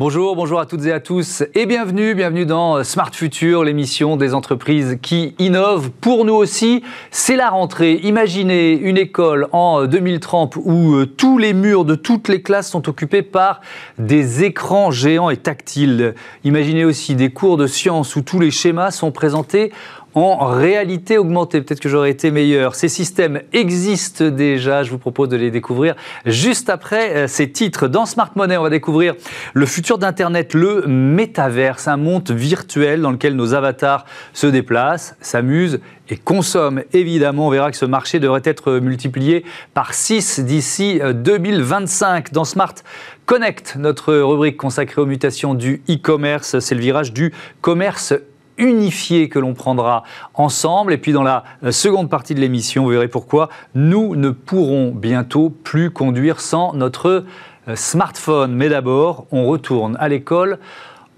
Bonjour, bonjour à toutes et à tous et bienvenue, bienvenue dans Smart Future, l'émission des entreprises qui innovent. Pour nous aussi, c'est la rentrée. Imaginez une école en 2030 où euh, tous les murs de toutes les classes sont occupés par des écrans géants et tactiles. Imaginez aussi des cours de sciences où tous les schémas sont présentés en réalité augmentée. Peut-être que j'aurais été meilleur. Ces systèmes existent déjà. Je vous propose de les découvrir juste après euh, ces titres. Dans Smart Money, on va découvrir le futur d'Internet, le métaverse, un monde virtuel dans lequel nos avatars se déplacent, s'amusent et consomment. Évidemment, on verra que ce marché devrait être multiplié par 6 d'ici 2025. Euh, dans Smart Connect, notre rubrique consacrée aux mutations du e-commerce, c'est le virage du commerce unifié que l'on prendra ensemble. Et puis dans la euh, seconde partie de l'émission, vous verrez pourquoi nous ne pourrons bientôt plus conduire sans notre euh, smartphone. Mais d'abord, on retourne à l'école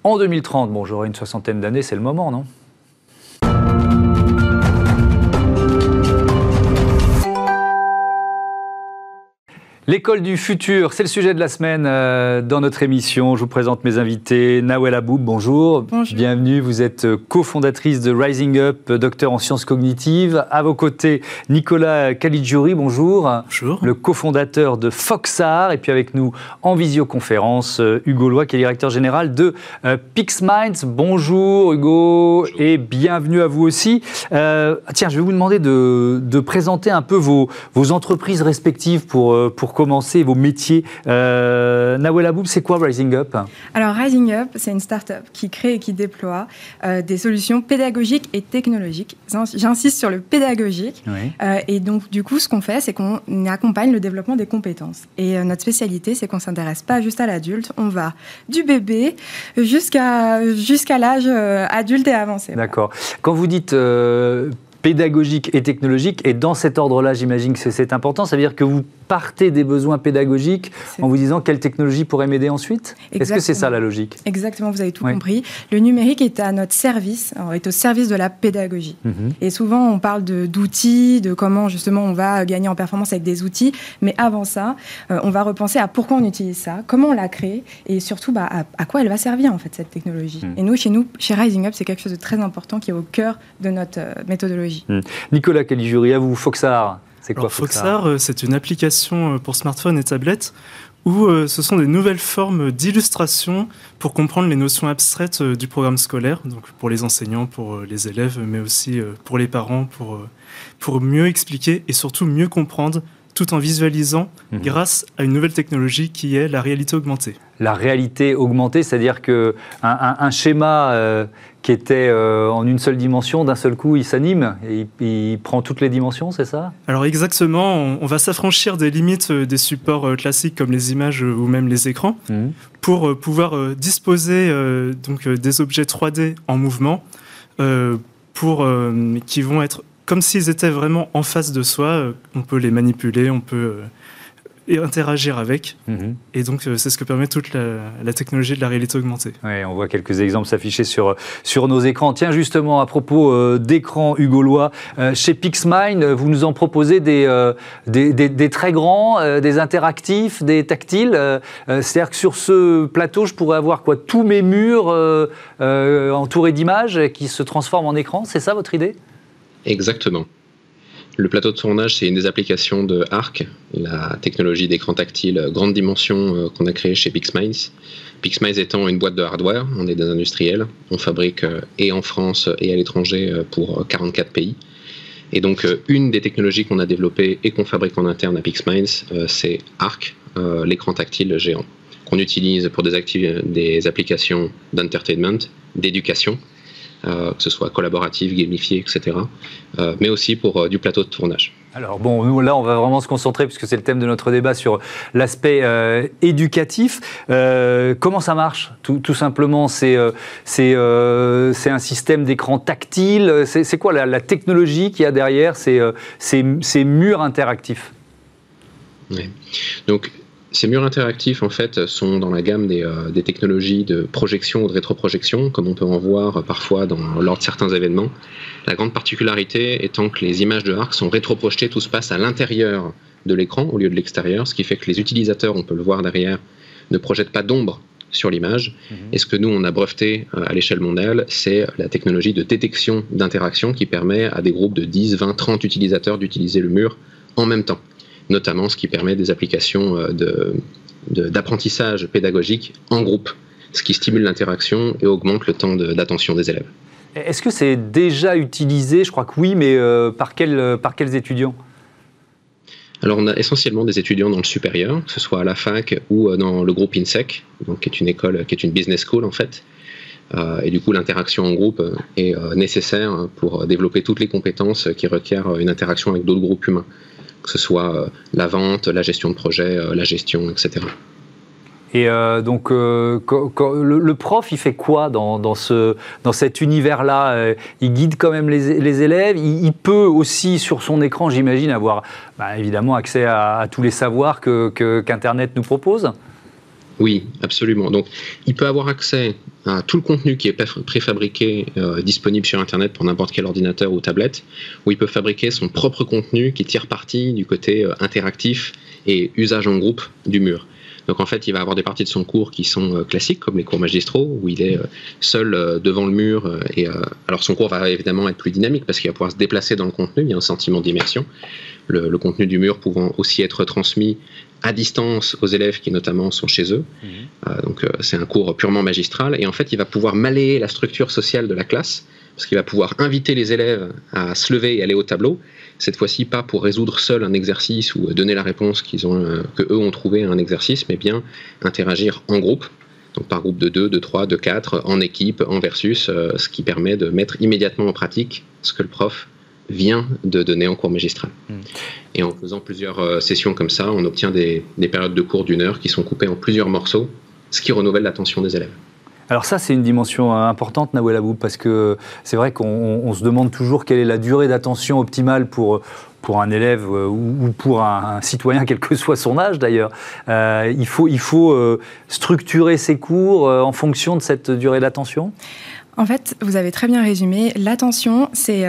en 2030. Bon, j'aurai une soixantaine d'années, c'est le moment, non? L'école du futur, c'est le sujet de la semaine euh, dans notre émission. Je vous présente mes invités. Nawel Aboub, bonjour. bonjour. Bienvenue. Vous êtes euh, cofondatrice de Rising Up, euh, docteur en sciences cognitives. À vos côtés, Nicolas Caligiuri, bonjour. Bonjour. Le cofondateur de Foxar. Et puis avec nous en visioconférence, Hugo Loy, qui est directeur général de PixMinds. Bonjour Hugo et bienvenue à vous aussi. tiens, je vais vous demander de, de présenter un peu vos, vos entreprises respectives pour, pour commencer vos métiers. Euh, Nawel Aboub, c'est quoi Rising Up? Alors Rising Up, c'est une start-up qui crée et qui déploie euh, des solutions pédagogiques et technologiques. J'insiste sur le pédagogique. Euh, et donc du coup, ce qu'on fait, c'est qu'on accompagne le développement des compétences. Et euh, notre spécialité, c'est qu'on s'intéresse pas juste à l'adulte, on va du bébé jusqu'à jusqu'à l'âge adulte et avancé. D'accord. Quand vous dites pédagogique et technologique. Et dans cet ordre-là, j'imagine que c'est important. Ça veut dire que vous partez des besoins pédagogiques en vous disant quelle technologie pourrait m'aider ensuite? Est-ce que c'est ça la logique? Exactement, vous avez tout compris. Le numérique est à notre service, est au service de la pédagogie. Mhm. Et souvent, on parle d'outils, de, comment justement on va gagner en performance avec des outils. Mais avant ça, euh, on va repenser à pourquoi on utilise ça, comment on l'a créé et surtout bah, à, quoi elle va servir en fait cette technologie. Mhm. Et nous, chez nous, chez Rising Up, c'est quelque chose de très important qui est au cœur de notre euh, méthodologie. Mhm. Nicolas Caligiuri, à vous, Foxar. C'est quoi Foxar? Euh, C'est une application euh, pour smartphone et tablette où euh, ce sont des nouvelles formes d'illustration pour comprendre les notions abstraites du programme scolaire, donc pour les enseignants, pour les élèves, mais aussi pour les parents, pour, pour mieux expliquer et surtout mieux comprendre tout en visualisant mhm. grâce à une nouvelle technologie qui est la réalité augmentée. La réalité augmentée, c'est-à-dire que un, schéma euh, qui était euh, en une seule dimension, d'un seul coup, il s'anime et il, prend toutes les dimensions, c'est ça? Alors exactement, on, va s'affranchir des limites euh, des supports classiques comme les images ou même les écrans mhm. pour pouvoir disposer donc des objets 3D en mouvement pour qui vont être comme s'ils étaient vraiment en face de soi. Euh, on peut les manipuler, on peut euh, interagir avec. Mhm. Et donc, euh, c'est ce que permet toute la, technologie de la réalité augmentée. Oui, on voit quelques exemples s'afficher sur, sur nos écrans. Tiens, justement, à propos d'écran hugolois, chez Pixmine, vous nous en proposez des, des, des, très grands, des interactifs, des tactiles. C'est-à-dire que sur ce plateau, je pourrais avoir quoi Tous mes murs entourés d'images qui se transforment en écran. C'est ça votre idée? Exactement. Le plateau de tournage, c'est une des applications de ARC, la technologie d'écran tactile grande dimension euh, qu'on a créée chez PixMinds. PixMinds étant une boîte de hardware, on est des industriels, on fabrique euh, et en France et à l'étranger euh, pour 44 pays. Et donc, une des technologies qu'on a développées et qu'on fabrique en interne à PixMinds, c'est ARC, l'écran tactile géant, qu'on utilise pour des, applications d'entertainment, d'éducation, que ce soit collaboratif, gamifié, etc. Euh, mais aussi pour euh, du plateau de tournage. Alors bon, nous là, on va vraiment se concentrer, puisque c'est le thème de notre débat, sur l'aspect éducatif. comment ça marche tout, simplement, c'est c'est un système d'écran tactile? C'est quoi la, la technologie qu'il y a derrière ces, ces, murs interactifs? Oui. Donc, ces murs interactifs, en fait, sont dans la gamme euh, des, technologies de projection ou de rétroprojection, comme on peut en voir parfois dans, lors de certains événements. La grande particularité étant que les images de arc sont rétroprojetées, tout se passe à l'intérieur de l'écran au lieu de l'extérieur, ce qui fait que les utilisateurs, on peut le voir derrière, ne projettent pas d'ombre sur l'image. Mhm. Et ce que nous, on a breveté à l'échelle mondiale, c'est la technologie de détection d'interaction qui permet à des groupes de 10, 20, 30 utilisateurs d'utiliser le mur en même temps. Notamment ce qui permet des applications d'apprentissage pédagogique en groupe, ce qui stimule l'interaction et augmente le temps d'attention des élèves. Est-ce que c'est déjà utilisé? Je crois que oui, mais par, par quels étudiants? Alors, on a essentiellement des étudiants dans le supérieur, que ce soit à la fac ou euh, dans le groupe INSEC, donc qui est une école, qui est une business school en fait. Euh, et du coup, l'interaction en groupe est euh, nécessaire pour développer toutes les compétences qui requièrent une interaction avec d'autres groupes humains, que ce soit la vente, la gestion de projet, la gestion, etc. Et euh, donc, euh, le, prof, il fait quoi dans, ce, dans cet univers-là? Euh, Il guide quand même les, élèves? Il, peut aussi, sur son écran, j'imagine, avoir bah, évidemment accès à, tous les savoirs qu'Internet nous propose? Oui, absolument. Donc, il peut avoir accès à tout le contenu qui est préfabriqué, disponible sur Internet pour n'importe quel ordinateur ou tablette, ou il peut fabriquer son propre contenu qui tire parti du côté interactif et usage en groupe du mur. Donc en fait, il va avoir des parties de son cours qui sont euh, classiques, comme les cours magistraux, où il est euh, seul euh, devant le mur. Et alors son cours va évidemment être plus dynamique parce qu'il va pouvoir se déplacer dans le contenu. Il y a un sentiment d'immersion. Le, contenu du mur pouvant aussi être transmis à distance aux élèves qui notamment sont chez eux. Mmh. donc c'est un cours purement magistral. Et en fait, il va pouvoir malayer la structure sociale de la classe parce qu'il va pouvoir inviter les élèves à se lever et aller au tableau cette fois-ci pas pour résoudre seul un exercice ou donner la réponse qu'ils ont, euh, que eux ont trouvé à un exercice, mais bien interagir en groupe, donc par groupe de 2, de 3, de 4, en équipe, en versus, euh, ce qui permet de mettre immédiatement en pratique ce que le prof vient de donner en cours magistral. Hmm. Et en faisant plusieurs euh, sessions comme ça, on obtient des, des périodes de cours d'une heure qui sont coupées en plusieurs morceaux, ce qui renouvelle l'attention des élèves. Alors ça, c'est une dimension euh, importante, Nawel Abou, parce que c'est vrai qu'on se demande toujours quelle est la durée d'attention optimale pour, pour un élève euh, ou pour un, citoyen, quel que soit son âge d'ailleurs. Euh, il faut, il faut structurer ses cours en fonction de cette durée d'attention? En fait, vous avez très bien résumé. L'attention, c'est,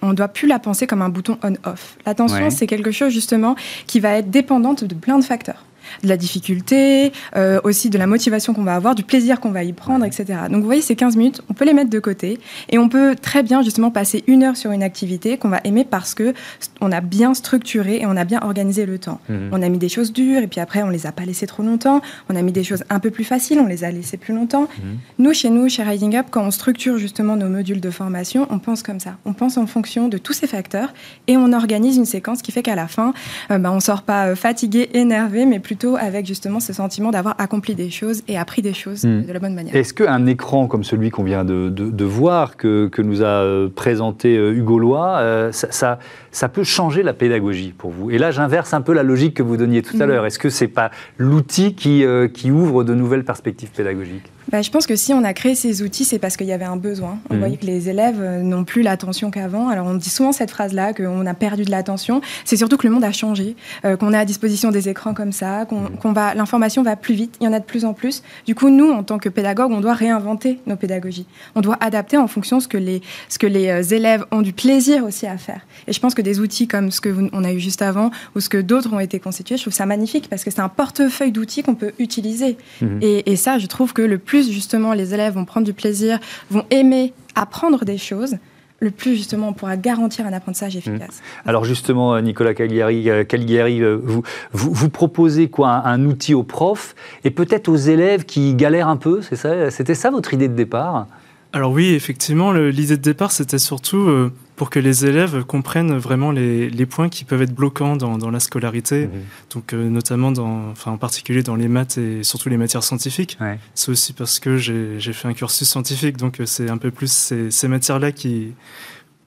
on ne doit plus la penser comme un bouton on/off. L'attention, c'est quelque chose justement qui va être dépendante de plein de facteurs de la difficulté, euh, aussi de la motivation qu'on va avoir, du plaisir qu'on va y prendre, etc. Donc vous voyez, ces 15 minutes, on peut les mettre de côté et on peut très bien justement passer une heure sur une activité qu'on va aimer parce que on a bien structuré et on a bien organisé le temps. Mhm. On a mis des choses dures et puis après on les a pas laissées trop longtemps. On a mis des choses un peu plus faciles, on les a laissées plus longtemps. Mhm. Nous, chez nous, chez Rising Up, quand on structure justement nos modules de formation, on pense comme ça. On pense en fonction de tous ces facteurs et on organise une séquence qui fait qu'à la fin, euh, bah, on sort pas euh, fatigué, énervé, mais plutôt avec justement ce sentiment d'avoir accompli des choses et appris des choses hmm. de la bonne manière. Est-ce qu'un écran comme celui qu'on vient de, voir, que, nous a euh, présenté euh, Hugo Lois, euh, ça, ça, peut changer la pédagogie pour vous? Et là, j'inverse un peu la logique que vous donniez tout à hmm. l'heure. Est-ce que ce n'est pas l'outil qui, qui ouvre de nouvelles perspectives pédagogiques? Bah, je pense que si on a créé ces outils, c'est parce qu'il y avait un besoin. On voyait que les élèves euh, n'ont plus l'attention qu'avant. Alors on dit souvent cette phrase-là, qu'on a perdu de l'attention. C'est surtout que le monde a changé, euh, qu'on est à disposition des écrans comme ça, qu'on mhm. va, l'information va plus vite. Il y en a de plus en plus. Du coup, nous, en tant que pédagogues, on doit réinventer nos pédagogies. On doit adapter en fonction de ce que les, ce que les euh, élèves ont du plaisir aussi à faire. Et je pense que des outils comme ce que on a eu juste avant ou ce que d'autres ont été constitués, je trouve ça magnifique parce que c'est un portefeuille d'outils qu'on peut utiliser. Mhm. Et, et ça, je trouve que le plus plus justement les élèves vont prendre du plaisir, vont aimer apprendre des choses, le plus justement on pourra garantir un apprentissage efficace. Mmh. Alors justement, Nicolas Cagliari, euh, Cagliari euh, vous, vous, proposez quoi un, outil aux profs et peut-être aux élèves qui galèrent un peu, c'est ça? C'était ça votre idée de départ? Alors oui, effectivement, l'idée de départ, c'était surtout euh, pour que les élèves comprennent vraiment les, points qui peuvent être bloquants dans, la scolarité, mhm. donc euh, notamment dans, enfin, en particulier dans les maths et surtout les matières scientifiques. C'est aussi parce que j'ai fait un cursus scientifique, donc euh, c'est un peu plus ces, matières-là qui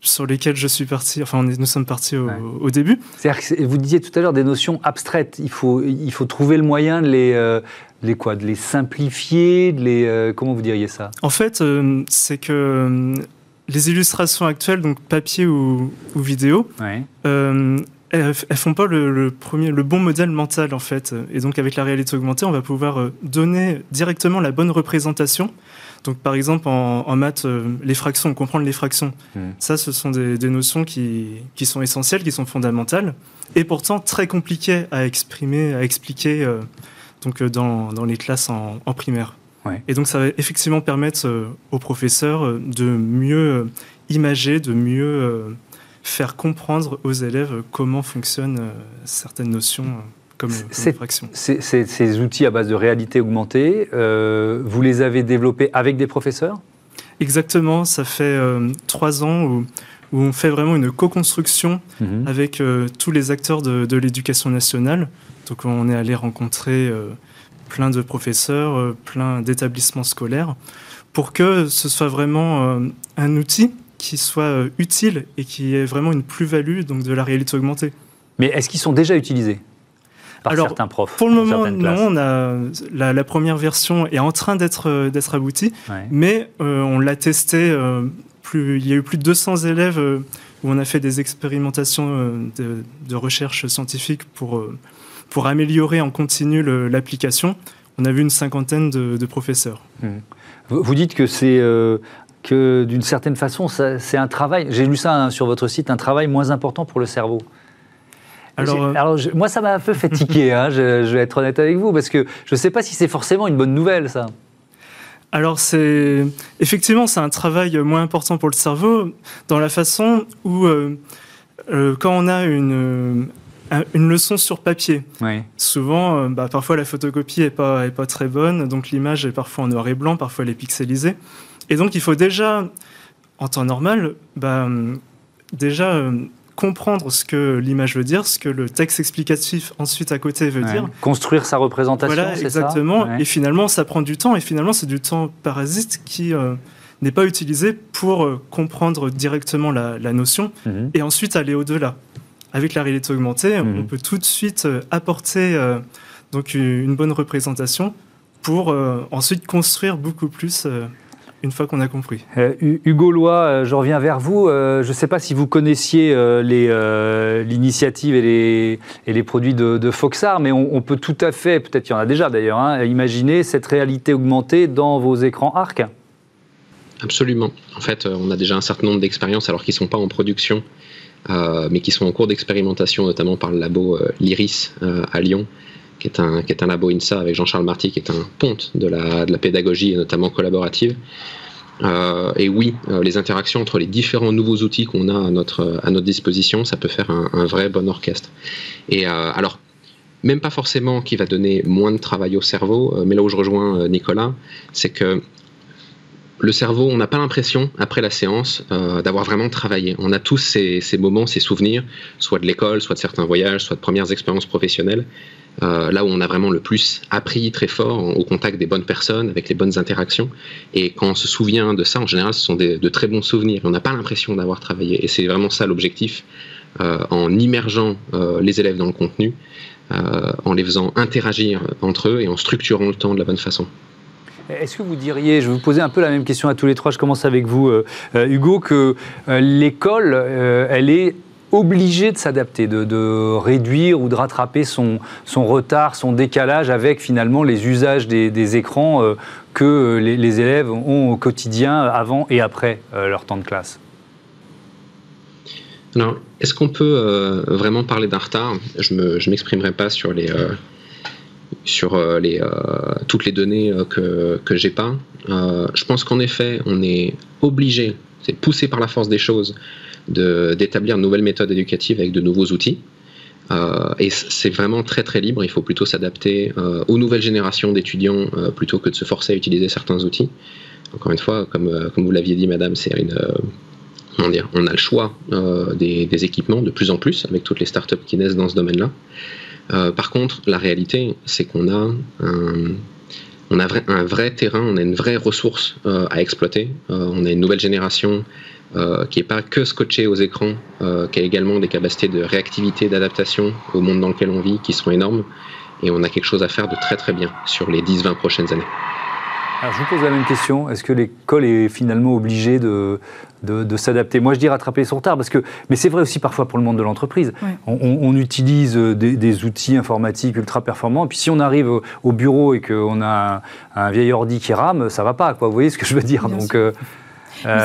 sur lesquelles je suis parti, enfin nous sommes partis au, début. Que vous disiez tout à l'heure des notions abstraites, il faut, il faut trouver le moyen de les, les quoi, de les simplifier, de les, euh, comment vous diriez ça? En fait, euh, c'est que euh, les illustrations actuelles, donc papier ou, vidéo, elles, elles, font pas le, premier, le bon modèle mental en fait. Et donc avec la réalité augmentée, on va pouvoir donner directement la bonne représentation. Donc par exemple en, maths, les fractions, comprendre les fractions, hmm. ça ce sont des, notions qui, qui, sont essentielles, qui sont fondamentales, et pourtant très compliquées à exprimer, à expliquer donc euh, dans, dans, les classes en, primaire. Et donc ça va effectivement permettre aux professeurs de mieux imager, de mieux faire comprendre aux élèves comment fonctionnent certaines notions comme, comme Ces outils à base de réalité augmentée, vous les avez développés avec des professeurs? Exactement, ça fait trois ans où où on fait vraiment une co-construction mhm. avec euh, tous les acteurs de, l'éducation nationale. Donc on est allé rencontrer euh, plein de professeurs, euh, plein d'établissements scolaires, pour que ce soit vraiment un outil qui soit utile et qui ait vraiment une plus-value donc de la réalité augmentée. Mais est-ce qu'ils sont déjà utilisés par Alors, certains profs Pour le moment, non. On a, la, première version est en train d'être d'être aboutie, mais on l'a testé il y a eu plus de 200 élèves euh, où on a fait des expérimentations euh, de, recherche scientifique pour, euh, pour améliorer en continu l'application. On a vu une cinquantaine de, professeurs. Mmh. Vous dites que c'est que d'une certaine façon, c'est un travail, j'ai lu ça hein, sur votre site, un travail moins important pour le cerveau. Alors, alors moi, ça m'a un peu fatigué, hein, je, je, vais être honnête avec vous, parce que je ne sais pas si c'est forcément une bonne nouvelle, ça. Alors c'est effectivement c'est un travail moins important pour le cerveau dans la façon où euh, euh, quand on a une euh, une leçon sur papier. Souvent, bah, parfois la photocopie est pas est pas très bonne, donc l'image est parfois en noir et blanc, parfois elle est pixelisée, et donc il faut déjà en temps normal, bah, déjà comprendre ce que l'image veut dire, ce que le texte explicatif ensuite à côté veut dire. Construire sa représentation, voilà, exactement. Et finalement, ça prend du temps. Et finalement, c'est du temps parasite qui euh, n'est pas utilisé pour euh, comprendre directement la, notion mhm. et ensuite aller au-delà. Avec la réalité augmentée, on mhm. peut tout de suite euh, apporter donc une bonne représentation pour ensuite construire beaucoup plus une fois qu'on a compris. Euh, Hugo Lois, euh, je reviens vers vous. Euh, je ne sais pas si vous connaissiez l'initiative et les, produits de, Foxar, mais on, peut tout à fait, peut-être qu'il y en a déjà d'ailleurs, hein, imaginer cette réalité augmentée dans vos écrans ARC. Absolument. En fait, on a déjà un certain nombre d'expériences, alors qu'ils ne sont pas en production, mais qui sont en cours d'expérimentation, notamment par le labo L'Iris à Lyon, qui est, un, labo INSA avec Jean-Charles Marty, qui est un ponte de la, pédagogie, et notamment collaborative. Euh, et oui, euh, les interactions entre les différents nouveaux outils qu'on a à notre, à notre disposition, ça peut faire un, vrai bon orchestre. Et euh, alors, même pas forcément qui va donner moins de travail au cerveau, mais là où je rejoins Nicolas, c'est que le cerveau, on n'a pas l'impression, après la séance, d'avoir vraiment travaillé. On a tous ces, moments, ces souvenirs, soit de l'école, soit de certains voyages, soit de premières expériences professionnelles, euh, là où on a vraiment le plus appris très fort au contact des bonnes personnes, avec les bonnes interactions. Et quand on se souvient de ça, en général, ce sont de très bons souvenirs. On n'a pas l'impression d'avoir travaillé. Et c'est vraiment ça l'objectif, euh, en immergeant euh, les élèves dans le contenu, en les faisant interagir entre eux et en structurant le temps de la bonne façon. Est-ce que vous diriez, je vais vous poser un peu la même question à tous les trois, je commence avec vous, Hugo, que l'école, elle est obligé de s'adapter, de, réduire ou de rattraper son, retard, son décalage avec finalement les usages des, écrans euh, que les, élèves ont au quotidien avant et après euh, leur temps de classe? Alors, est-ce qu'on peut euh, vraiment parler d'un retard? Je ne m'exprimerai pas sur, les, sur les, toutes les données que, que j'ai pas. je pense qu'en effet, on est obligé, c'est poussé par la force des choses, d'établir de, nouvelles méthodes éducatives avec de nouveaux outils. Euh, et c'est vraiment très très libre, il faut plutôt s'adapter euh, aux nouvelles générations d'étudiants euh, plutôt que de se forcer à utiliser certains outils. Encore une fois, comme, comme vous l'aviez dit madame, c'est une... comment dire, on a le choix des, des, équipements de plus en plus avec toutes les startups qui naissent dans ce domaine-là. Par contre, la réalité, c'est qu'on a un, vrai terrain, on a une vraie ressource à exploiter. on a une nouvelle génération euh, qui n'est pas que scotché aux écrans, euh, qui a également des capacités de réactivité, d'adaptation au monde dans lequel on vit qui sont énormes. Et on a quelque chose à faire de très très bien sur les 10-20 prochaines années. Alors je vous pose la même question. Est-ce que l'école est finalement obligée de, de, s'adapter? Moi je dis rattraper son retard, parce que, mais c'est vrai aussi parfois pour le monde de l'entreprise. On, utilise des, outils informatiques ultra performants, et puis si on arrive au, bureau et qu'on a un, vieil ordi qui rame, ça va pas. Quoi. Vous voyez ce que je veux dire? Donc, euh,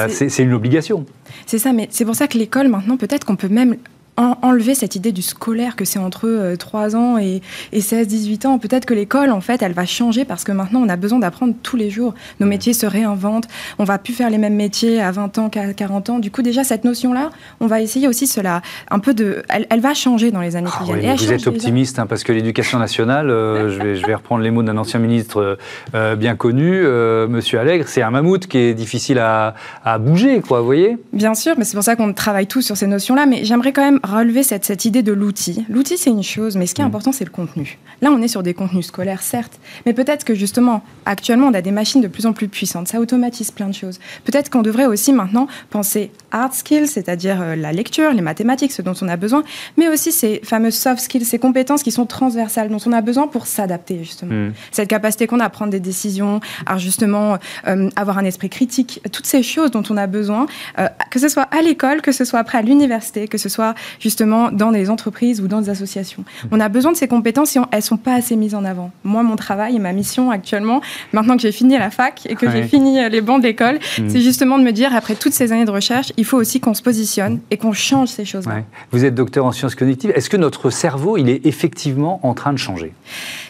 c'est une obligation. C'est ça, mais c'est pour ça que l'école, maintenant, peut-être qu'on peut même enlever cette idée du scolaire que c'est entre 3 ans et, 16-18 ans. Peut-être que l'école, en fait, elle va changer parce que maintenant, on a besoin d'apprendre tous les jours. Nos métiers se réinventent. On va plus faire les mêmes métiers à 20 ans qu'à 40 ans. Du coup, déjà, cette notion-là, on va essayer aussi cela, un peu de... Elle, va changer dans les années qui ah viennent. vous êtes optimiste, hein, parce que l'éducation nationale, je, vais, je vais reprendre les mots d'un ancien ministre bien connu, Monsieur Allègre, c'est un mammouth qui est difficile à, à bouger, quoi, vous voyez? Bien sûr, mais c'est pour ça qu'on travaille tous sur ces notions-là. Mais j'aimerais quand même relever cette, cette idée de l'outil. L'outil, c'est une chose, mais ce qui est mm. important, c'est le contenu. Là, on est sur des contenus scolaires, certes, mais peut-être que justement, actuellement, on a des machines de plus en plus puissantes. Ça automatise plein de choses. Peut-être qu'on devrait aussi maintenant penser hard skills, c'est-à-dire euh, la lecture, les mathématiques, ce dont on a besoin, mais aussi ces fameuses soft skills, ces compétences qui sont transversales, dont on a besoin pour s'adapter, justement. Mm. Cette capacité qu'on a à prendre des décisions, à justement euh, avoir un esprit critique, toutes ces choses dont on a besoin, euh, que ce soit à l'école, que ce soit après à l'université, que ce soit justement dans des entreprises ou dans des associations. Mm. On a besoin de ces compétences et elles ne sont pas assez mises en avant. Moi, mon travail et ma mission actuellement, maintenant que j'ai fini la fac et que j'ai fini les bancs d'école, mm. c'est justement de me dire, après toutes ces années de recherche, il faut aussi qu'on se positionne et qu'on change ces choses-là. Vous êtes docteur en sciences cognitives. Est-ce que notre cerveau, il est effectivement en train de changer?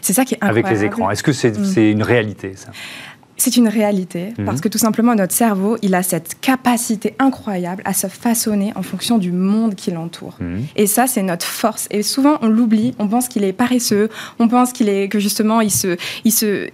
C'est ça qui est incroyable. Avec les écrans. Est-ce que c'est mm. une réalité, ça? C'est une réalité mhm. parce que tout simplement notre cerveau, il a cette capacité incroyable à se façonner en fonction du monde qui l'entoure. Mhm. Et ça, c'est notre force. Et souvent, on l'oublie. On pense qu'il est paresseux. On pense qu'il est que justement, il se, il se,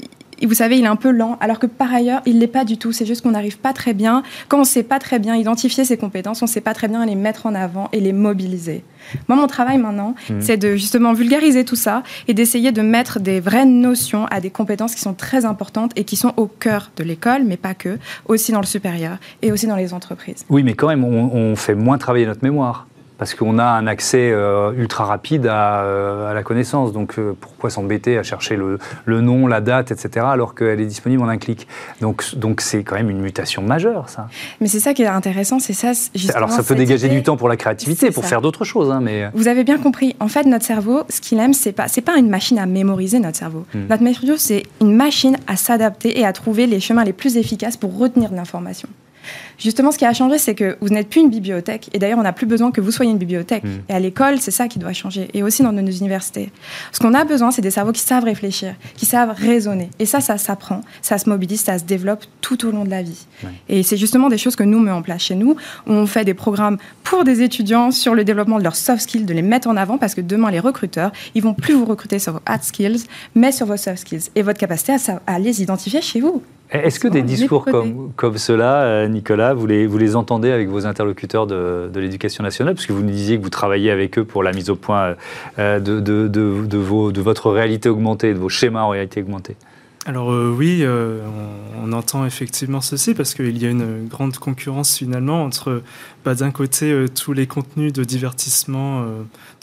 vous savez, il est un peu lent, alors que par ailleurs, il l'est pas du tout. C'est juste qu'on n'arrive pas très bien. Quand on ne sait pas très bien identifier ses compétences, on ne sait pas très bien les mettre en avant et les mobiliser. Moi, mon travail maintenant, mmh. c'est de justement vulgariser tout ça et d'essayer de mettre des vraies notions à des compétences qui sont très importantes et qui sont au cœur de l'école, mais pas que, aussi dans le supérieur et aussi dans les entreprises. Oui, mais quand même, on fait moins travailler notre mémoire parce qu'on a un accès euh, ultra rapide à, euh, la connaissance. Donc euh, pourquoi s'embêter à chercher le, nom, la date, etc., alors qu'elle est disponible en un clic? Donc donc c'est quand même une mutation majeure, ça. Mais c'est ça qui est intéressant, c'est ça. Alors ça peut dégager du temps pour la créativité, pour faire d'autres choses, hein, mais. Vous avez bien compris. En fait, notre cerveau, ce qu'il aime, c'est pas pas une machine à mémoriser notre cerveau. Hmm. Notre cerveau, c'est une machine à s'adapter et à trouver les chemins les plus efficaces pour retenir de l'information. Justement, ce qui a changé, c'est que vous n'êtes plus une bibliothèque. Et d'ailleurs, on n'a plus besoin que vous soyez une bibliothèque. Mm. Et à l'école, c'est ça qui doit changer. Et aussi dans nos universités. Ce qu'on a besoin, c'est des cerveaux qui savent réfléchir, qui savent raisonner. Et ça, ça s'apprend, ça se mobilise, ça se développe tout au long de la vie. Et c'est justement des choses que nous mettons en place chez nous. on fait des programmes pour des étudiants sur le développement de leurs soft skills, de les mettre en avant, parce que demain, les recruteurs, ils vont plus vous recruter sur vos hard skills, mais sur vos soft skills. Et votre capacité à, à les identifier chez vous. Est-ce que des discours comme, comme cela, euh, Nicolas, vous les, vous les entendez avec vos interlocuteurs de, de l'éducation nationale? Parce que vous nous disiez que vous travaillez avec eux pour la mise au point euh, de, de, de, vos, de votre réalité augmentée, de vos schémas en réalité augmentée. Alors euh, oui, on, entend effectivement ceci parce qu'il y a une grande concurrence finalement entre bah, d'un côté tous les contenus de divertissement,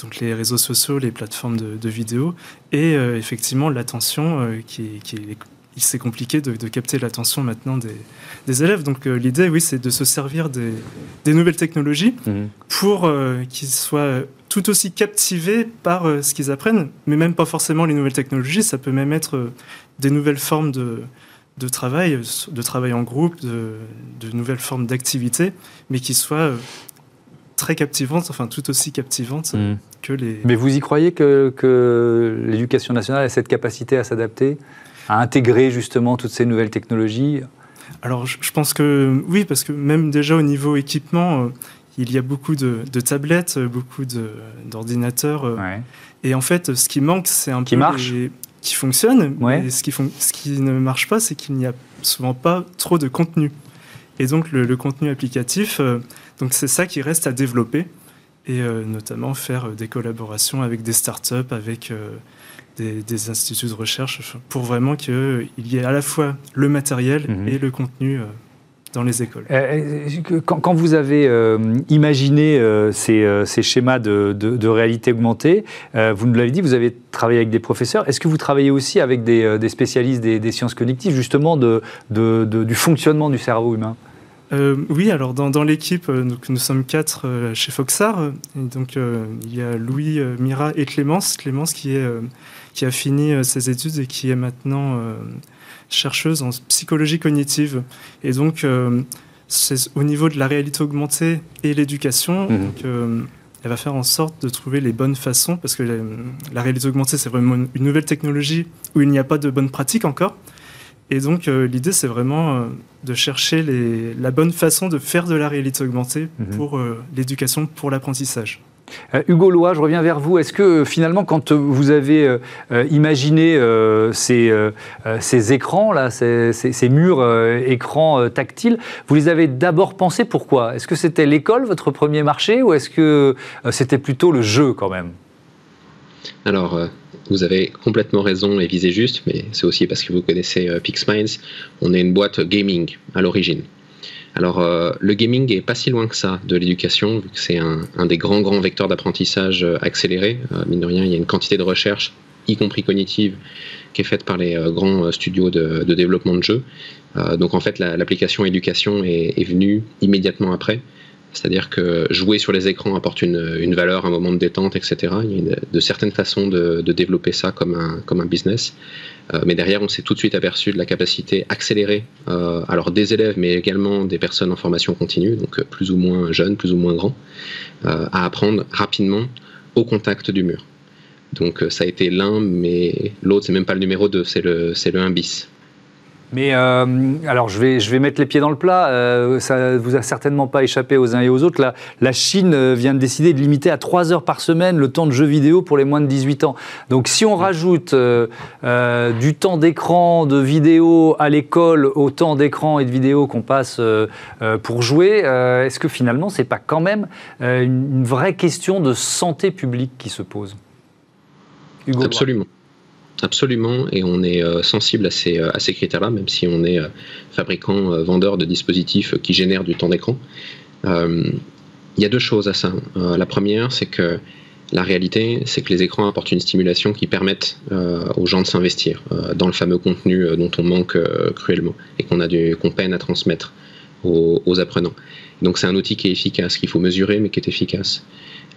donc les réseaux sociaux, les plateformes de, de vidéos, et effectivement l'attention qui, qui, est c'est compliqué de, capter l'attention maintenant des, élèves. Donc euh, l'idée, oui, c'est de se servir des, nouvelles technologies mhm. pour euh, qu'ils soient tout aussi captivés par euh, ce qu'ils apprennent, mais même pas forcément les nouvelles technologies, ça peut même être des nouvelles formes de, travail, de travail en groupe, de, nouvelles formes d'activité, mais qui soient très captivantes, enfin tout aussi captivantes mhm. que les... Mais vous y croyez que, que l'éducation nationale a cette capacité à s'adapter? À intégrer justement toutes ces nouvelles technologies Alors je, pense que oui, parce que même déjà au niveau équipement, euh, il y a beaucoup de, tablettes, beaucoup d'ordinateurs. Euh, et en fait, ce qui manque, c'est un qui peu marche. qui fonctionne. Mais ce qui, ce qui ne marche pas, c'est qu'il n'y a souvent pas trop de contenu. Et donc le, contenu applicatif, euh, donc c'est ça qui reste à développer et notamment faire des collaborations avec des startups, avec des, instituts de recherche pour vraiment qu'il y ait à la fois le matériel mhm. et le contenu euh, dans les écoles. Euh, euh, quand, vous avez imaginé ces, schémas de, réalité augmentée, vous nous l'avez dit, vous avez travaillé avec des professeurs. Est-ce que vous travaillez aussi avec des, spécialistes des, sciences cognitives, justement de, du fonctionnement du cerveau humain? Oui, alors dans, l'équipe, nous sommes quatre chez Foxar. donc il y a Louis, Mira et Clémence. Clémence qui est qui a fini euh, ses études et qui est maintenant euh, chercheuse en psychologie cognitive. Et donc, euh, c'est au niveau de la réalité augmentée et l'éducation. Mhm. elle va faire en sorte de trouver les bonnes façons, parce que la, réalité augmentée, c'est vraiment une nouvelle technologie où il n'y a pas de bonnes pratiques encore. Et donc, euh, l'idée, c'est vraiment euh, de chercher les, la bonne façon de faire de la réalité augmentée mhm. pour euh, l'éducation, pour l'apprentissage. Hugo Lois, je reviens vers vous. Est-ce que finalement, quand vous avez imaginé ces, écrans, ces, murs écrans tactiles, vous les avez d'abord pensés pourquoi? Est-ce que c'était l'école, votre premier marché, ou est-ce que c'était plutôt le jeu quand même? Alors, vous avez complètement raison et visé juste, mais c'est aussi parce que vous connaissez euh, PixMinds. On est une boîte gaming à l'origine. Alors, euh, le gaming est pas si loin que ça de l'éducation, vu que c'est un, des grands, grands vecteurs d'apprentissage euh, accéléré. mine de rien, il y a une quantité de recherche, y compris cognitive, qui est faite par les grands studios de, développement de jeux. donc, en fait, l'application éducation est, venue immédiatement après. C'est-à-dire que jouer sur les écrans apporte une, valeur, un moment de détente, etc. Il y a de certaines façons de, développer ça comme un, comme un business. Euh, mais derrière, on s'est tout de suite aperçu de la capacité accélérée, euh, alors des élèves, mais également des personnes en formation continue, donc euh, plus ou moins jeunes, plus ou moins grands, à apprendre rapidement au contact du mur. Donc ça a été l'un, mais l'autre, c'est même pas le numéro 2, c'est le, le 1 bis. Mais euh, alors, je vais, je vais mettre les pieds dans le plat. Euh, ça vous a certainement pas échappé aux uns et aux autres. La, la Chine euh, vient de décider de limiter à 3 heures par semaine le temps de jeux vidéo pour les moins de 18 ans. Donc, si on rajoute du temps d'écran, de vidéo à l'école, au temps d'écran et de vidéo qu'on passe pour jouer, est-ce que finalement, ce n'est pas quand même une, vraie question de santé publique qui se pose? Absolument. Absolument, et on est euh, sensible à ces, euh, à ces critères-là, même si on est euh, fabricant, vendeur de dispositifs qui génèrent du temps d'écran. Il y a deux choses à ça. la première, c'est que la réalité, c'est que les écrans apportent une stimulation qui permettent aux gens de s'investir dans le fameux contenu dont on manque cruellement et qu'on a qu'on peine à transmettre aux, aux apprenants. Donc c'est un outil qui est efficace, qu'il faut mesurer, mais qui est efficace.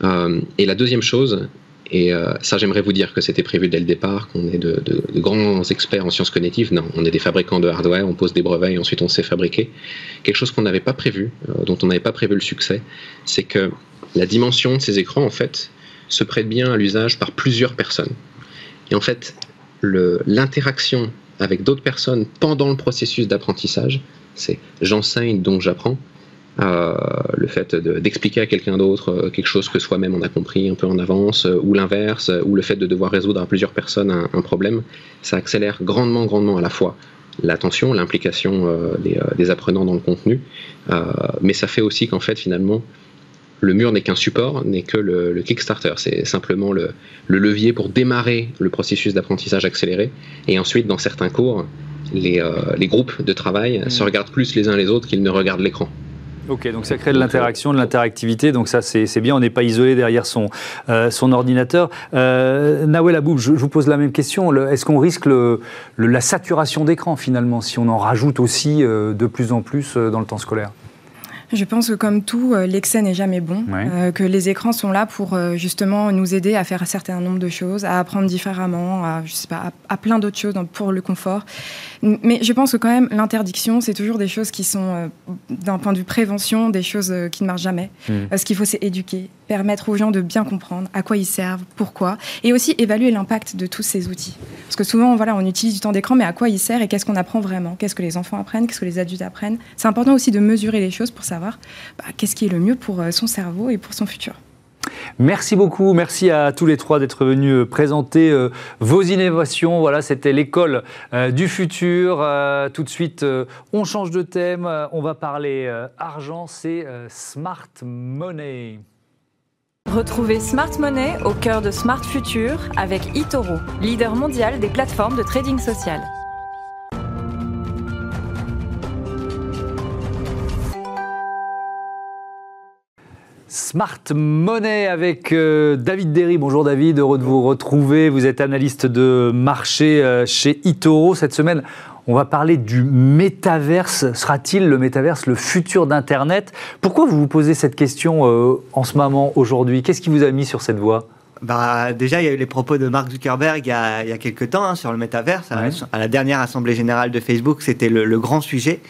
et la deuxième chose, et euh, ça, j'aimerais vous dire que c'était prévu dès le départ, qu'on est de, grands experts en sciences cognitives. Non, on est des fabricants de hardware, on pose des brevets et ensuite on sait fabriquer. Quelque chose qu'on n'avait pas prévu, euh, dont on n'avait pas prévu le succès, c'est que la dimension de ces écrans, en fait, se prête bien à l'usage par plusieurs personnes. Et en fait, l'interaction avec d'autres personnes pendant le processus d'apprentissage, c'est j'enseigne donc j'apprends, le fait d'expliquer à quelqu'un d'autre euh, quelque chose que soi-même on a compris un peu en avance, euh, ou l'inverse, ou le fait de devoir résoudre à plusieurs personnes un, problème, ça accélère grandement, grandement à la fois l'attention, l'implication des, apprenants dans le contenu, mais ça fait aussi qu'en fait finalement le mur n'est qu'un support, n'est que le, Kickstarter. C'est simplement le, levier pour démarrer le processus d'apprentissage accéléré. Et ensuite, dans certains cours, les, les groupes de travail se regardent plus les uns les autres qu'ils ne regardent l'écran. Ok, donc ça crée de l'interaction, de l'interactivité, donc ça c'est bien, on n'est pas isolé derrière son, euh, ordinateur. Euh, Nawel Aboub, je, vous pose la même question, est-ce qu'on risque la saturation d'écran finalement si on en rajoute aussi euh, de plus en plus dans le temps scolaire? Je pense que comme tout, euh, l'excès n'est jamais bon, euh, que les écrans sont là pour euh, justement nous aider à faire un certain nombre de choses, à apprendre différemment, à, je sais pas, à, plein d'autres choses pour le confort. Mais je pense que quand même, l'interdiction, c'est toujours des choses qui sont, d'un point de vue prévention, des choses qui ne marchent jamais. Hmm. ce qu'il faut, c'est éduquer, permettre aux gens de bien comprendre à quoi ils servent, pourquoi, et aussi évaluer l'impact de tous ces outils. Parce que souvent, voilà, on utilise du temps d'écran, mais à quoi il sert et qu'est-ce qu'on apprend vraiment? Qu'est-ce que les enfants apprennent? Qu'est-ce que les adultes apprennent? C'est important aussi de mesurer les choses pour savoir bah, qu'est-ce qui est le mieux pour euh, son cerveau et pour son futur. Merci beaucoup, merci à tous les trois d'être venus euh, présenter euh, vos innovations. Voilà, c'était l'école du futur. tout de suite, on change de thème. on va parler argent, c'est Smart Money. Retrouvez Smart Money au cœur de Smart Future avec eToro, leader mondial des plateformes de trading social. Smart Money avec euh, David Derry. Bonjour David, heureux de vous retrouver. Vous êtes analyste de marché euh, chez eToro. Cette semaine, on va parler du métaverse. Sera-t-il le métaverse le futur d'Internet? Pourquoi vous vous posez cette question euh, en ce moment, aujourd'hui? Qu'est-ce qui vous a mis sur cette voie? Bah, déjà, il y a eu les propos de Mark Zuckerberg il y a, il y a quelques temps hein, sur le métaverse. À, la dernière assemblée générale de Facebook, c'était le, grand sujet.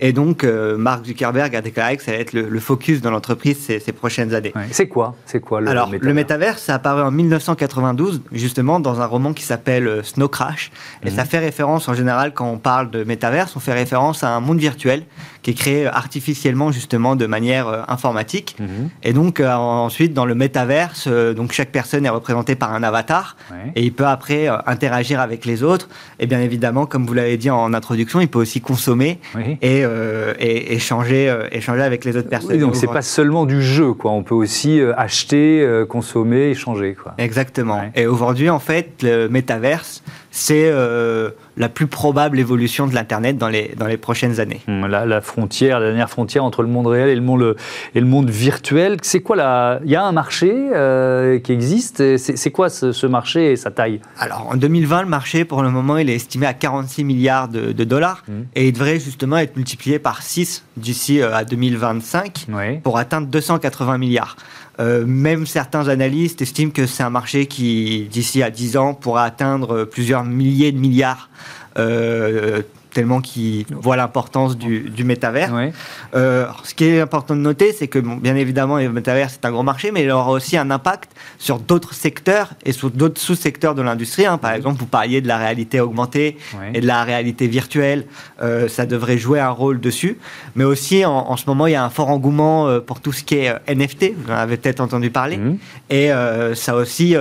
Et donc, euh, Mark Zuckerberg a déclaré que ça allait être le, focus dans l'entreprise ces, ces, prochaines années. C'est quoi? C'est quoi le Alors, le métaverse, ça apparu en 1992, justement, dans un roman qui s'appelle euh, Snow Crash. Et ça mhm. fait référence, en général, quand on parle de métaverse, on fait référence à un monde virtuel qui est créé artificiellement, justement, de manière euh, informatique. Mhm. Et donc, ensuite, dans le métaverse, donc chaque personne est représenté par un avatar et il peut après euh, interagir avec les autres. Et bien évidemment, comme vous l'avez dit en introduction, il peut aussi consommer et, euh, et échanger, euh, échanger avec les autres personnes. donc c'est pas seulement du jeu, quoi. On peut aussi acheter, consommer, échanger, quoi. Exactement. Et aujourd'hui, en fait, le métaverse, c'est la plus probable évolution de l'Internet dans les, dans les prochaines années. Hum, la, la, frontière, la dernière frontière entre le monde réel et le monde, et le monde virtuel, c'est quoi la... Il y a un marché euh, qui existe, c'est quoi ce, marché et sa taille? Alors en 2020, le marché pour le moment il est estimé à 46 milliards de, dollars hum. et il devrait justement être multiplié par 6 d'ici euh, à 2025 pour atteindre 280 milliards. Euh, même certains analystes estiment que c'est un marché qui, d'ici à 10 ans, pourra atteindre plusieurs milliers de milliards euh, tellement qu'ils voient l'importance du, du métavers. Euh, ce qui est important de noter, c'est que bien évidemment, le métavers, c'est un gros marché, mais il aura aussi un impact sur d'autres secteurs et sur d'autres sous-secteurs de l'industrie. Hein. Par exemple, vous parliez de la réalité augmentée et de la réalité virtuelle. Euh, ça devrait jouer un rôle dessus. Mais aussi, en, ce moment, il y a un fort engouement euh, pour tout ce qui est NFT. Vous en avez peut-être entendu parler. Mhm. Et ça aussi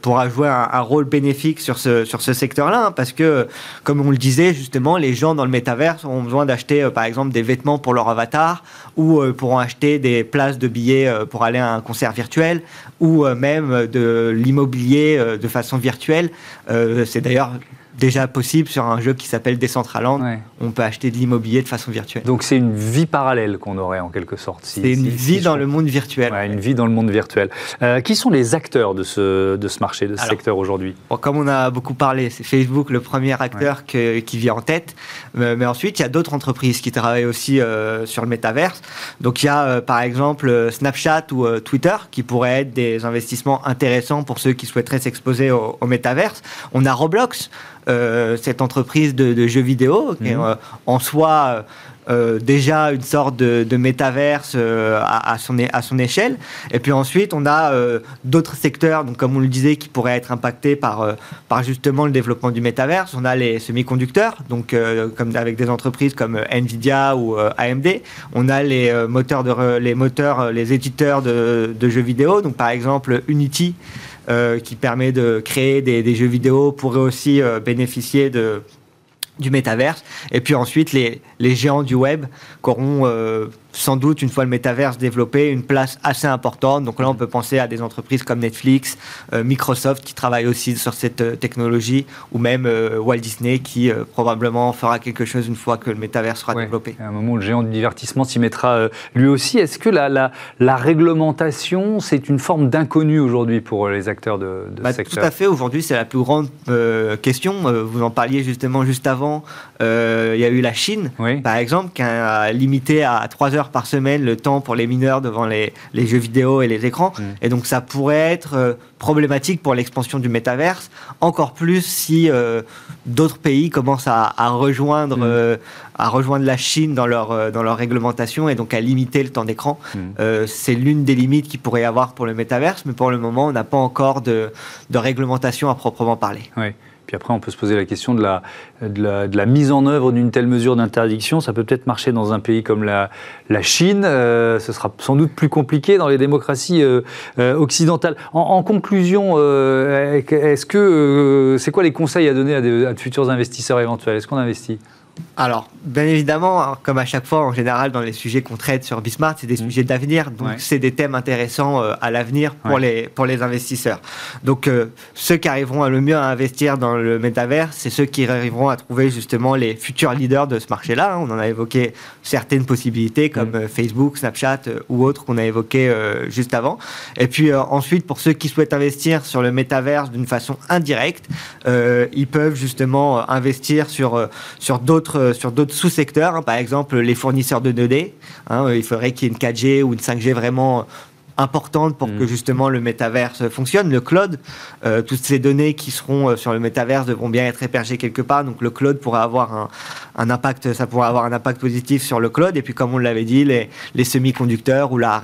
pourra jouer un, rôle bénéfique sur ce, sur ce secteur-là. Hein, parce que, comme on le disait, justement, les gens dans le métaverse ont besoin d'acheter euh, par exemple des vêtements pour leur avatar ou euh, pourront acheter des places de billets euh, pour aller à un concert virtuel ou même de l'immobilier de façon virtuelle. C'est d'ailleurs déjà possible sur un jeu qui s'appelle Decentraland. On peut acheter de l'immobilier de façon virtuelle. Donc c'est une vie parallèle qu'on aurait en quelque sorte. c'est une vie dans le monde virtuel. Une vie dans le monde virtuel. Euh, qui sont les acteurs de ce, de ce marché, de ce secteur aujourd'hui? Comme on a beaucoup parlé, c'est Facebook le premier acteur qui vient en tête. Euh, mais ensuite, il y a d'autres entreprises qui travaillent aussi euh, sur le métaverse. Donc il y a par exemple Snapchat ou Twitter qui pourraient être des investissements intéressants pour ceux qui souhaiteraient s'exposer au, au métaverse. On a Roblox. Euh, cette entreprise de, jeux vidéo, qui mhm. Euh, en soi euh, déjà une sorte de, métaverse à, son, à son échelle. Et puis ensuite, on a d'autres secteurs, donc comme on le disait, qui pourraient être impactés par, par justement le développement du métaverse. On a les semi-conducteurs, donc comme avec des entreprises comme Nvidia ou AMD. On a les moteurs, de, les moteurs, les éditeurs de, de jeux vidéo, donc par exemple Unity. Euh, qui permet de créer des, jeux vidéo pourrait aussi euh, bénéficier de, du métaverse. Et puis ensuite, les, les géants du web qui auront euh, sans doute, une fois le métaverse développé, une place assez importante. Donc là, on peut penser à des entreprises comme Netflix, euh, Microsoft qui travaillent aussi sur cette euh, technologie, ou même euh, Walt Disney qui probablement fera quelque chose une fois que le métaverse sera développé. À un moment où le géant du divertissement s'y mettra lui aussi. Est-ce que la, la, la réglementation, c'est une forme d'inconnu aujourd'hui pour les acteurs de, de bah, ce secteur Tout à fait. Aujourd'hui, c'est la plus grande question. vous en parliez justement juste avant. Il y a eu la Chine, par exemple, qui a limité à 3 heures par semaine le temps pour les mineurs devant les, jeux vidéo et les écrans. Mm. Et donc ça pourrait être euh, problématique pour l'expansion du métaverse, encore plus si euh, d'autres pays commencent à, rejoindre, mm. euh, à rejoindre la Chine dans leur, dans leur réglementation et donc à limiter le temps d'écran. Mm. C'est l'une des limites qu'il pourrait y avoir pour le métaverse, mais pour le moment, on n'a pas encore de, de réglementation à proprement parler. Puis après, on peut se poser la question de la, mise en œuvre d'une telle mesure d'interdiction. Ça peut peut-être marcher dans un pays comme la, Chine. Euh, ce sera sans doute plus compliqué dans les démocraties euh, euh, occidentales. En, conclusion, est-ce que c'est quoi les conseils à donner à, à de futurs investisseurs éventuels? Est-ce qu'on investit? Alors, bien évidemment, hein, comme à chaque fois, en général, dans les sujets qu'on traite sur Bismart, c'est des mmh. sujets d'avenir. Donc, c'est des thèmes intéressants euh, à l'avenir pour, les, pour les investisseurs. Donc, euh, ceux qui arriveront à le mieux à investir dans le métavers, c'est ceux qui arriveront à trouver justement les futurs leaders de ce marché-là. Hein. On en a évoqué certaines possibilités comme mmh. euh, Facebook, Snapchat ou autres qu'on a évoqué juste avant. Et puis, ensuite, pour ceux qui souhaitent investir sur le métavers d'une façon indirecte, ils peuvent justement investir sur, sur d'autres euh, sur d'autres sous-secteurs, hein. par exemple les fournisseurs de données. Hein, il faudrait qu'il y ait une 4G ou une 5G vraiment importantes pour que justement le métaverse fonctionne. Le cloud, toutes ces données qui seront sur le métaverse devront bien être hébergées quelque part. Donc le cloud pourra avoir un, un impact, ça pourrait avoir un impact positif sur le cloud. Et puis comme on l'avait dit, les, les semi-conducteurs ou la,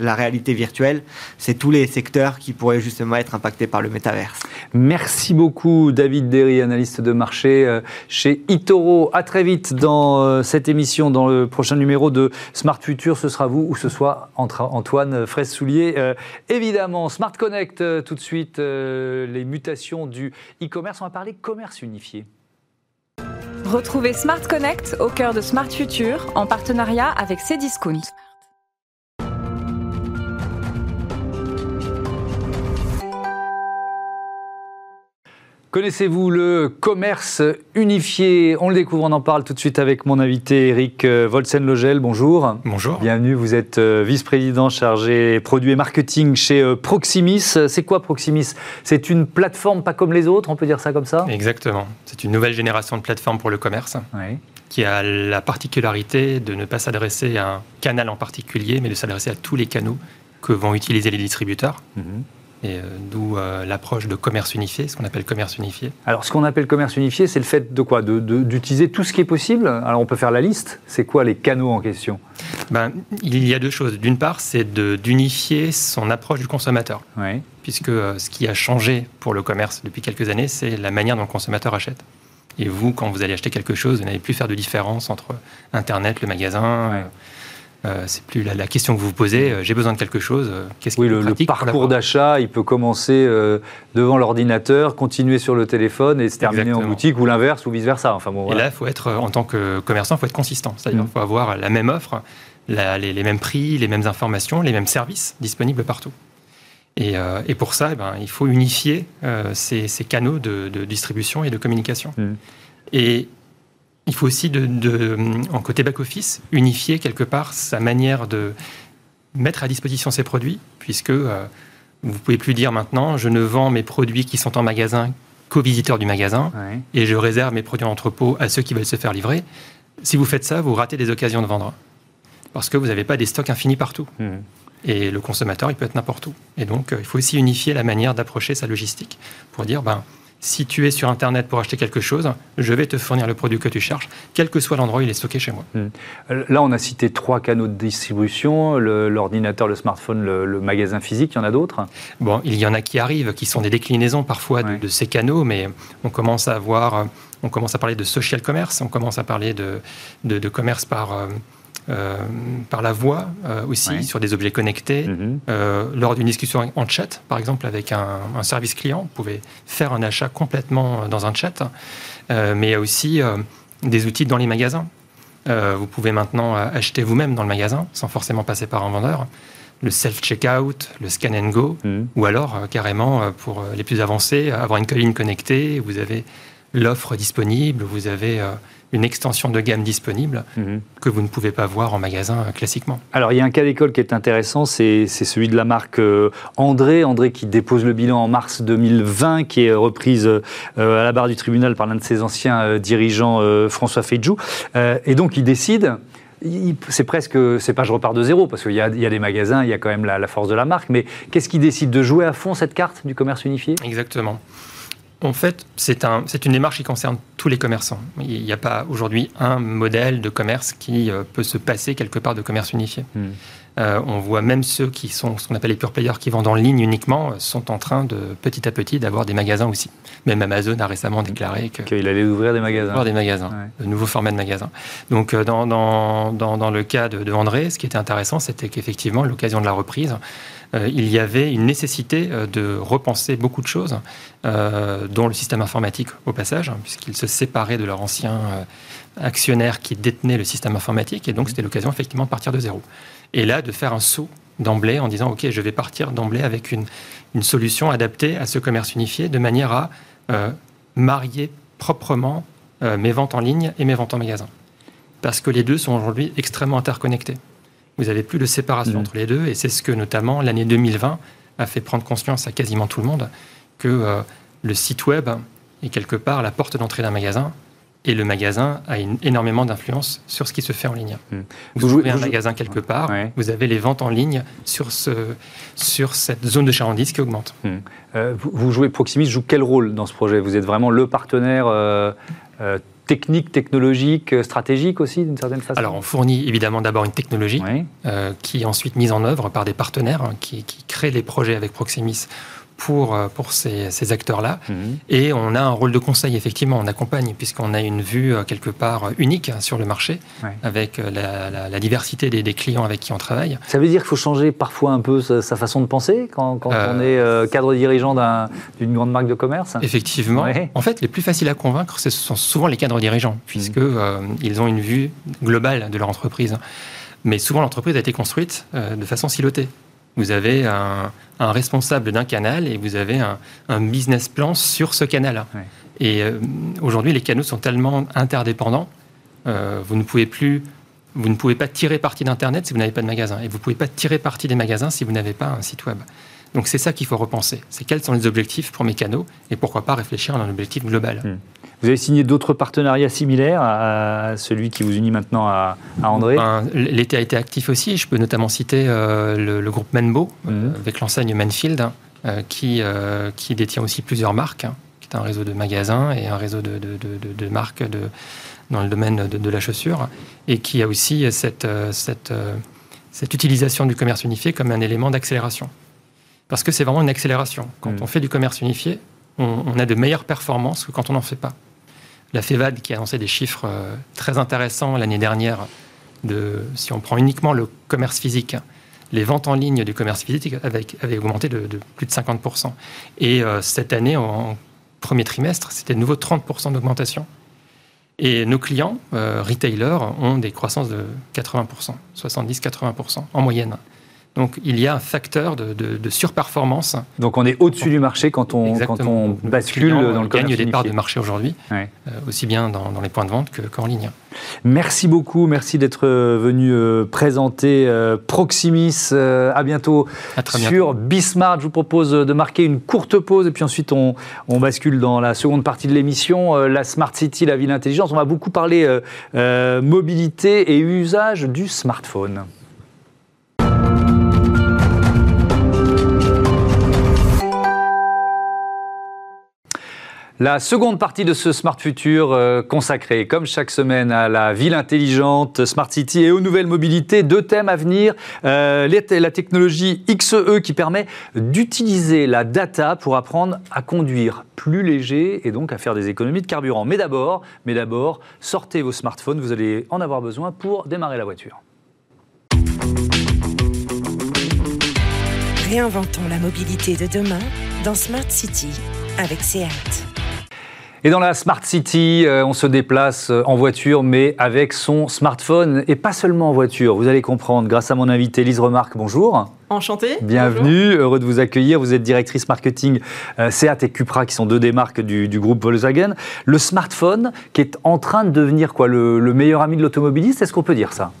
la réalité virtuelle, c'est tous les secteurs qui pourraient justement être impactés par le métaverse. Merci beaucoup David Derry, analyste de marché euh, chez Itoro. À très vite dans euh, cette émission, dans le prochain numéro de Smart Future. Ce sera vous ou ce soit Antoine Fraisse-Soulier. Euh, évidemment, Smart Connect tout de suite, les mutations du e-commerce. On va parler commerce unifié. Retrouvez Smart Connect au cœur de Smart Future en partenariat avec Cdiscount. Connaissez-vous le commerce unifié? On le découvre, on en parle tout de suite avec mon invité Eric euh, Volsen-Logel. Bonjour. Bonjour. Bienvenue, vous êtes euh, vice-président chargé produits et marketing chez euh, Proximis. C'est quoi Proximis? C'est une plateforme pas comme les autres, on peut dire ça comme ça? Exactement. C'est une nouvelle génération de plateforme pour le commerce. qui a la particularité de ne pas s'adresser à un canal en particulier, mais de s'adresser à tous les canaux que vont utiliser les distributeurs. Mhm et euh, d'où euh, l'approche de commerce unifié, ce qu'on appelle commerce unifié. Alors, ce qu'on appelle commerce unifié, c'est le fait de quoi? D'utiliser tout ce qui est possible? Alors, on peut faire la liste. C'est quoi les canaux en question? Ben, Il y a deux choses. D'une part, c'est d'unifier son approche du consommateur. Puisque euh, ce qui a changé pour le commerce depuis quelques années, c'est la manière dont le consommateur achète. Et vous, quand vous allez acheter quelque chose, vous n'allez plus faire de différence entre Internet, le magasin. Euh, c'est plus la, question que vous vous posez. Euh, j'ai besoin de quelque chose. Euh, qu'est-ce oui, le, le, parcours d'achat, il peut commencer devant l'ordinateur, continuer sur le téléphone et se terminer en boutique ou l'inverse ou vice versa. Enfin bon. Et là, faut être en tant que commerçant, il faut être consistant. C'est-à-dire, il mm. faut avoir la même offre, les, mêmes prix, les mêmes informations, les mêmes services disponibles partout. Et, pour ça, eh ben, il faut unifier ces, canaux de, distribution et de communication. Mm. Et il faut aussi, de, en côté back-office, unifier quelque part sa manière de mettre à disposition ses produits, puisque euh, vous ne pouvez plus dire maintenant, je ne vends mes produits qui sont en magasin qu'aux visiteurs du magasin, et je réserve mes produits en entrepôt à ceux qui veulent se faire livrer. Si vous faites ça, vous ratez des occasions de vendre, parce que vous n'avez pas des stocks infinis partout. Mmh. Et le consommateur, il peut être n'importe où. Et donc, euh, il faut aussi unifier la manière d'approcher sa logistique pour dire, ben, si tu es sur Internet pour acheter quelque chose, je vais te fournir le produit que tu cherches, quel que soit l'endroit où il est stocké chez moi. Hmm. Là, on a cité trois canaux de distribution, l'ordinateur, le, smartphone, le, magasin physique, il y en a d'autres? Bon, il y en a qui arrivent, qui sont des déclinaisons parfois de, ces canaux, mais on commence à avoir, on commence à parler de social commerce, on commence à parler de, de, commerce par... Euh, par la voix euh, aussi, sur des objets connectés. Mhm. Euh, lors d'une discussion en chat, par exemple, avec un, service client, vous pouvez faire un achat complètement dans un chat. mais il y a aussi des outils dans les magasins. vous pouvez maintenant acheter vous-même dans le magasin, sans forcément passer par un vendeur. Le self-checkout, le scan and go, mhm. ou alors carrément, pour les plus avancés, avoir une colline connectée, vous avez l'offre disponible, vous avez une extension de gamme disponible mhm. que vous ne pouvez pas voir en magasin euh, classiquement. Alors il y a un cas d'école qui est intéressant, c'est celui de la marque euh, André, André qui dépose le bilan en mars 2020, qui est reprise euh, à la barre du tribunal par l'un de ses anciens dirigeants, François Feijou. Et donc il décide c'est presque, c'est pas je repars de zéro, parce qu'il y, a des magasins, il y a quand même la, la force de la marque, mais qu'est-ce qui décide de jouer à fond cette carte du commerce unifié? Exactement. En fait, c'est un, une démarche qui concerne tous les commerçants. Il n'y a pas aujourd'hui un modèle de commerce qui euh, peut se passer quelque part de commerce unifié. Hmm. Euh, on voit même ceux qui sont ce qu'on appelle les pure players qui vendent en ligne uniquement euh, sont en train de petit à petit d'avoir des magasins aussi. Même Amazon a récemment déclaré qu'il allait ouvrir des magasins. Ouvrir des magasins, de nouveaux formats de magasins. Donc dans, dans, dans, le cas de, de, André, ce qui était intéressant, c'était qu'effectivement, l'occasion de la reprise, il y avait une nécessité euh, de repenser beaucoup de choses, euh, dont le système informatique au passage, hein, puisqu'ils se séparaient de leur ancien actionnaire qui détenait le système informatique, et donc c'était l'occasion effectivement de partir de zéro. Et là, de faire un saut d'emblée en disant, OK, je vais partir d'emblée avec une, solution adaptée à ce commerce unifié, de manière à marier proprement mes ventes en ligne et mes ventes en magasin. Parce que les deux sont aujourd'hui extrêmement interconnectés. Vous n'avez plus de séparation mm. entre les deux, et c'est ce que notamment l'année 2020 a fait prendre conscience à quasiment tout le monde, que euh, le site web est quelque part la porte d'entrée d'un magasin, et le magasin a énormément d'influence sur ce qui se fait en ligne. Hmm. Vous, ouvrez un magasin quelque part, vous avez les ventes en ligne sur, ce, sur cette zone de chalandise qui augmente. Hmm. Euh, vous, jouez, Proximus joue quel rôle dans ce projet? Vous êtes vraiment le partenaire euh, technique, technologique, stratégique aussi, d'une certaine façon. Alors, on fournit évidemment d'abord une technologie qui est ensuite mise en œuvre par des partenaires hein, qui, qui, créent les projets avec Proximus pour, euh, pour ces, ces acteurs-là. Mhm. Et on a un rôle de conseil, effectivement, on accompagne, puisqu'on a une vue euh, quelque part unique sur le marché, avec euh, la, la, diversité des, des, clients avec qui on travaille. Ça veut dire qu'il faut changer parfois un peu sa, façon de penser quand, quand on est cadre dirigeant d'une grande marque de commerce? Effectivement. En fait, les plus faciles à convaincre, ce sont souvent les cadres dirigeants, mhm. ils ont une vue globale de leur entreprise. Mais souvent, l'entreprise a été construite de façon silotée. Vous avez un, responsable d'un canal et vous avez un, business plan sur ce canal. Et euh, aujourd'hui, les canaux sont tellement interdépendants, euh, vous ne pouvez plus, vous ne pouvez pas tirer parti d'Internet si vous n'avez pas de magasin, et vous ne pouvez pas tirer parti des magasins si vous n'avez pas un site web. Donc c'est ça qu'il faut repenser. C'est quels sont les objectifs pour mes canaux et pourquoi pas réfléchir à un objectif global. Hmm. Vous avez signé d'autres partenariats similaires à celui qui vous unit maintenant à, André? L'été a été actif aussi. Je peux notamment citer euh, le, groupe Menbo, euh, hmm. avec l'enseigne Manfield, hein, euh, qui, qui détient aussi plusieurs marques, hein, qui est un réseau de magasins et un réseau de, de, marques de, dans le domaine de, la chaussure, et qui a aussi cette, cette, cette utilisation du commerce unifié comme un élément d'accélération parce que c'est vraiment une accélération. Quand mm. on fait du commerce unifié, on, a de meilleures performances que quand on n'en fait pas. La FEVAD, qui a annoncé des chiffres euh, très intéressants l'année dernière, de, si on prend uniquement le commerce physique, les ventes en ligne du commerce physique avaient, augmenté de, plus de 50%. Et euh, cette année, en premier trimestre, c'était de nouveau 30% d'augmentation. Et nos clients, euh, retailers, ont des croissances de 80%, 70-80% en moyenne. Donc il y a un facteur de, de, surperformance. Donc on est au-dessus du marché quand on, quand on bascule dans le commerce gagne des parts de marché aujourd'hui, euh, aussi bien dans, les points de vente qu'en ligne. Merci beaucoup, merci d'être euh, venu euh, présenter Proximis. à bientôt sur Bismart. Je vous propose de marquer une courte pause et puis ensuite on, on bascule dans la seconde partie de l'émission, la Smart City, la ville intelligente. On va beaucoup parler mobilité et usage du smartphone. La seconde partie de ce Smart Future euh, consacrée, comme chaque semaine, à la ville intelligente, Smart City et aux nouvelles mobilités. Deux thèmes à venir. Euh, la technologie XE qui permet d'utiliser la data pour apprendre à conduire plus léger et donc à faire des économies de carburant. Mais d'abord, mais d'abord, sortez vos smartphones, vous allez en avoir besoin pour démarrer la voiture. Réinventons la mobilité de demain dans Smart City avec SEAT. Et dans la Smart City, euh, on se déplace euh, en voiture, mais avec son smartphone, et pas seulement en voiture. Vous allez comprendre, grâce à mon invité Lise Remarque. Bonjour. Enchantée. Bienvenue, heureux de vous accueillir. Vous êtes directrice marketing euh, Seat et Cupra, qui sont deux des marques du, groupe Volkswagen. Le smartphone, qui est en train de devenir quoi, le meilleur ami de l'automobiliste, est-ce qu'on peut dire ça?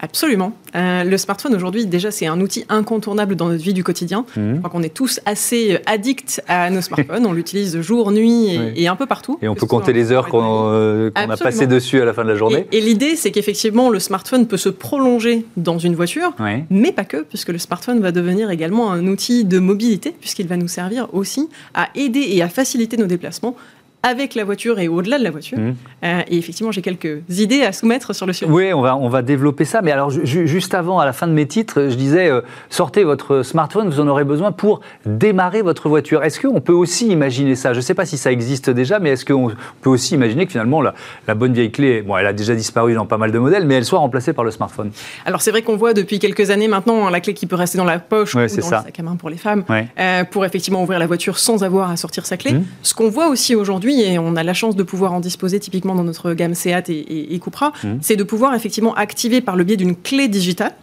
Absolument. Euh, le smartphone aujourd'hui, déjà, c'est un outil incontournable dans notre vie du quotidien. Mmh. Je crois qu'on est tous assez euh, addicts à nos smartphones. on l'utilise jour, nuit et, un peu partout. Et on peut compter les heures qu'on euh, a passées dessus à la fin de la journée. Et, l'idée, c'est qu'effectivement, le smartphone peut se prolonger dans une voiture, mais pas que, puisque le smartphone va devenir également un outil de mobilité, puisqu'il va nous servir aussi à aider et à faciliter nos déplacements avec la voiture et au-delà de la voiture. Mmh. Euh, et effectivement, j'ai quelques idées à soumettre sur le sujet. Oui, on va, on va développer ça. Mais alors, juste avant, à la fin de mes titres, je disais, euh, sortez votre smartphone, vous en aurez besoin pour démarrer votre voiture. Est-ce qu'on peut aussi imaginer ça? Je ne sais pas si ça existe déjà, mais est-ce qu'on peut aussi imaginer que finalement, la, la, bonne vieille clé, bon, elle a déjà disparu dans pas mal de modèles, mais elle soit remplacée par le smartphone? Alors, c'est vrai qu'on voit depuis quelques années maintenant la clé qui peut rester dans la poche ou dans ça. le sac à main pour les femmes, euh, pour effectivement ouvrir la voiture sans avoir à sortir sa clé. Mmh. Ce qu'on voit aussi aujourd'hui, et on a la chance de pouvoir en disposer typiquement dans notre gamme Seat et, et, Cupra, mmh. c'est de pouvoir effectivement activer par le biais d'une clé digitale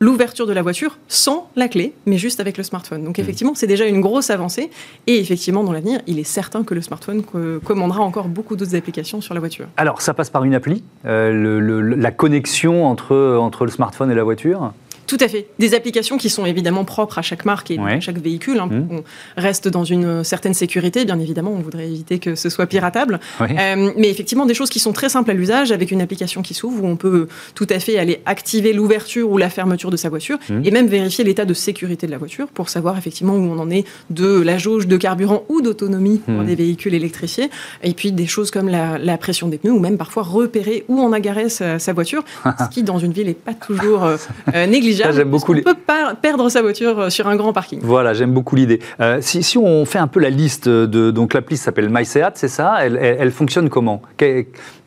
l'ouverture de la voiture sans la clé, mais juste avec le smartphone. Donc mmh. effectivement, c'est déjà une grosse avancée. Et effectivement, dans l'avenir, il est certain que le smartphone commandera encore beaucoup d'autres applications sur la voiture. Alors, ça passe par une appli, euh, la connexion entre, entre le smartphone et la voiture? Tout à fait. Des applications qui sont évidemment propres à chaque marque et à chaque véhicule. Hein, mmh. On reste dans une certaine sécurité, bien évidemment. On voudrait éviter que ce soit piratable. Euh, mais effectivement, des choses qui sont très simples à l'usage avec une application qui s'ouvre où on peut tout à fait aller activer l'ouverture ou la fermeture de sa voiture mmh. et même vérifier l'état de sécurité de la voiture pour savoir effectivement où on en est de la jauge de carburant ou d'autonomie pour mmh. des véhicules électrifiés. Et puis des choses comme la, pression des pneus ou même parfois repérer où on a garé sa, voiture, ce qui dans une ville n'est pas toujours euh, euh, négligeable. J'aime beaucoup. On peut pas perdre sa voiture sur un grand parking? Voilà, j'aime beaucoup l'idée. si, si, on fait un peu la liste de donc l'appli s'appelle MySeat, c'est ça? Elle, elle, fonctionne comment?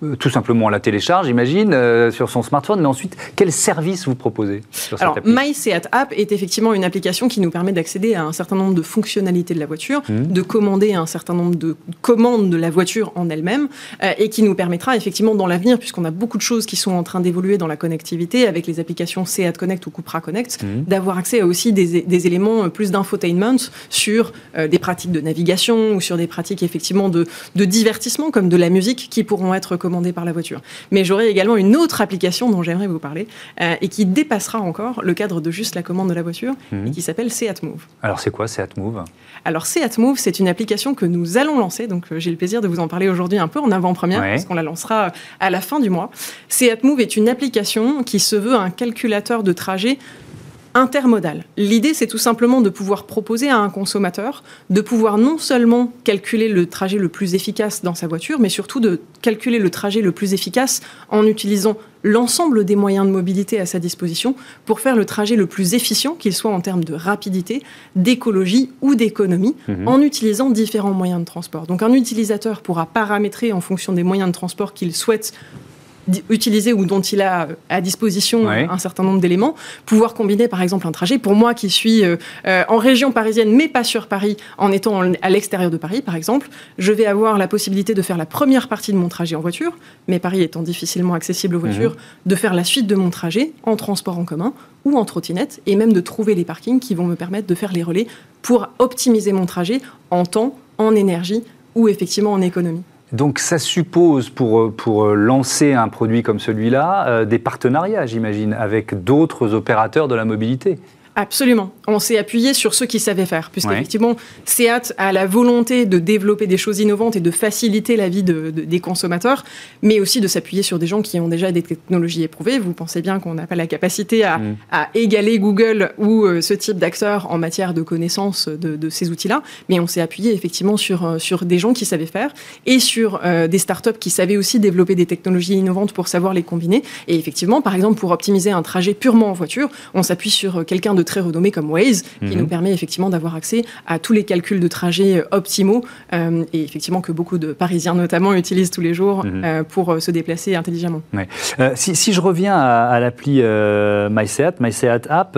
Euh, tout simplement, on la télécharge, j'imagine, euh, sur son smartphone, mais ensuite, quel service vous proposez sur Alors, MySeat App est effectivement une application qui nous permet d'accéder à un certain nombre de fonctionnalités de la voiture, mmh. de commander un certain nombre de commandes de la voiture en elle-même, euh, et qui nous permettra effectivement dans l'avenir, puisqu'on a beaucoup de choses qui sont en train d'évoluer dans la connectivité avec les applications Seat Connect ou Cupra Connect, mmh. d'avoir accès à aussi des, des éléments plus d'infotainment sur des pratiques de navigation ou sur des pratiques effectivement de, de divertissement comme de la musique qui pourront être commandé par la voiture. Mais j'aurai également une autre application dont j'aimerais vous parler euh, et qui dépassera encore le cadre de juste la commande de la voiture mhm. et qui s'appelle Seat Move. Alors c'est quoi Seat Move? Alors Seat Move, c'est une application que nous allons lancer, donc euh, j'ai le plaisir de vous en parler aujourd'hui un peu en avant-première parce qu'on la lancera à la fin du mois. Seat Move est une application qui se veut un calculateur de trajet intermodal. L'idée, c'est tout simplement de pouvoir proposer à un consommateur de pouvoir non seulement calculer le trajet le plus efficace dans sa voiture, mais surtout de calculer le trajet le plus efficace en utilisant l'ensemble des moyens de mobilité à sa disposition pour faire le trajet le plus efficient, qu'il soit en termes de rapidité, d'écologie ou d'économie, mhm. en utilisant différents moyens de transport. Donc un utilisateur pourra paramétrer en fonction des moyens de transport qu'il souhaite utiliser ou dont il a à disposition un certain nombre d'éléments, pouvoir combiner par exemple un trajet. Pour moi qui suis euh, euh, en région parisienne mais pas sur Paris, en étant à l'extérieur de Paris par exemple, je vais avoir la possibilité de faire la première partie de mon trajet en voiture, mais Paris étant difficilement accessible aux voitures, mhm. de faire la suite de mon trajet en transport en commun ou en trottinette et même de trouver les parkings qui vont me permettre de faire les relais pour optimiser mon trajet en temps, en énergie ou effectivement en économie. Donc ça suppose pour, euh, euh, lancer un produit comme celui-là euh, des partenariats, j'imagine, avec d'autres opérateurs de la mobilité. Absolument. On s'est appuyé sur ceux qui savaient faire, puisqu'effectivement, effectivement, SEAT a la volonté de développer des choses innovantes et de faciliter la vie des consommateurs, mais aussi de s'appuyer sur des gens qui ont déjà des technologies éprouvées. Vous pensez bien qu'on n'a pas la capacité à, mm. égaler Google ou euh, ce type d'acteurs en matière de connaissance de, ces outils-là, mais on s'est appuyé effectivement sur, euh, sur des gens qui savaient faire et sur euh, des startups qui savaient aussi développer des technologies innovantes pour savoir les combiner. Et effectivement, par exemple, pour optimiser un trajet purement en voiture, on s'appuie sur quelqu'un de très renommé comme Waze, qui mhm. nous permet effectivement d'avoir accès à tous les calculs de trajets euh, optimaux euh, et effectivement que beaucoup de Parisiens notamment utilisent tous les jours mhm. euh, pour se déplacer intelligemment. Si, je reviens à, l'appli MySeat, MySeat App,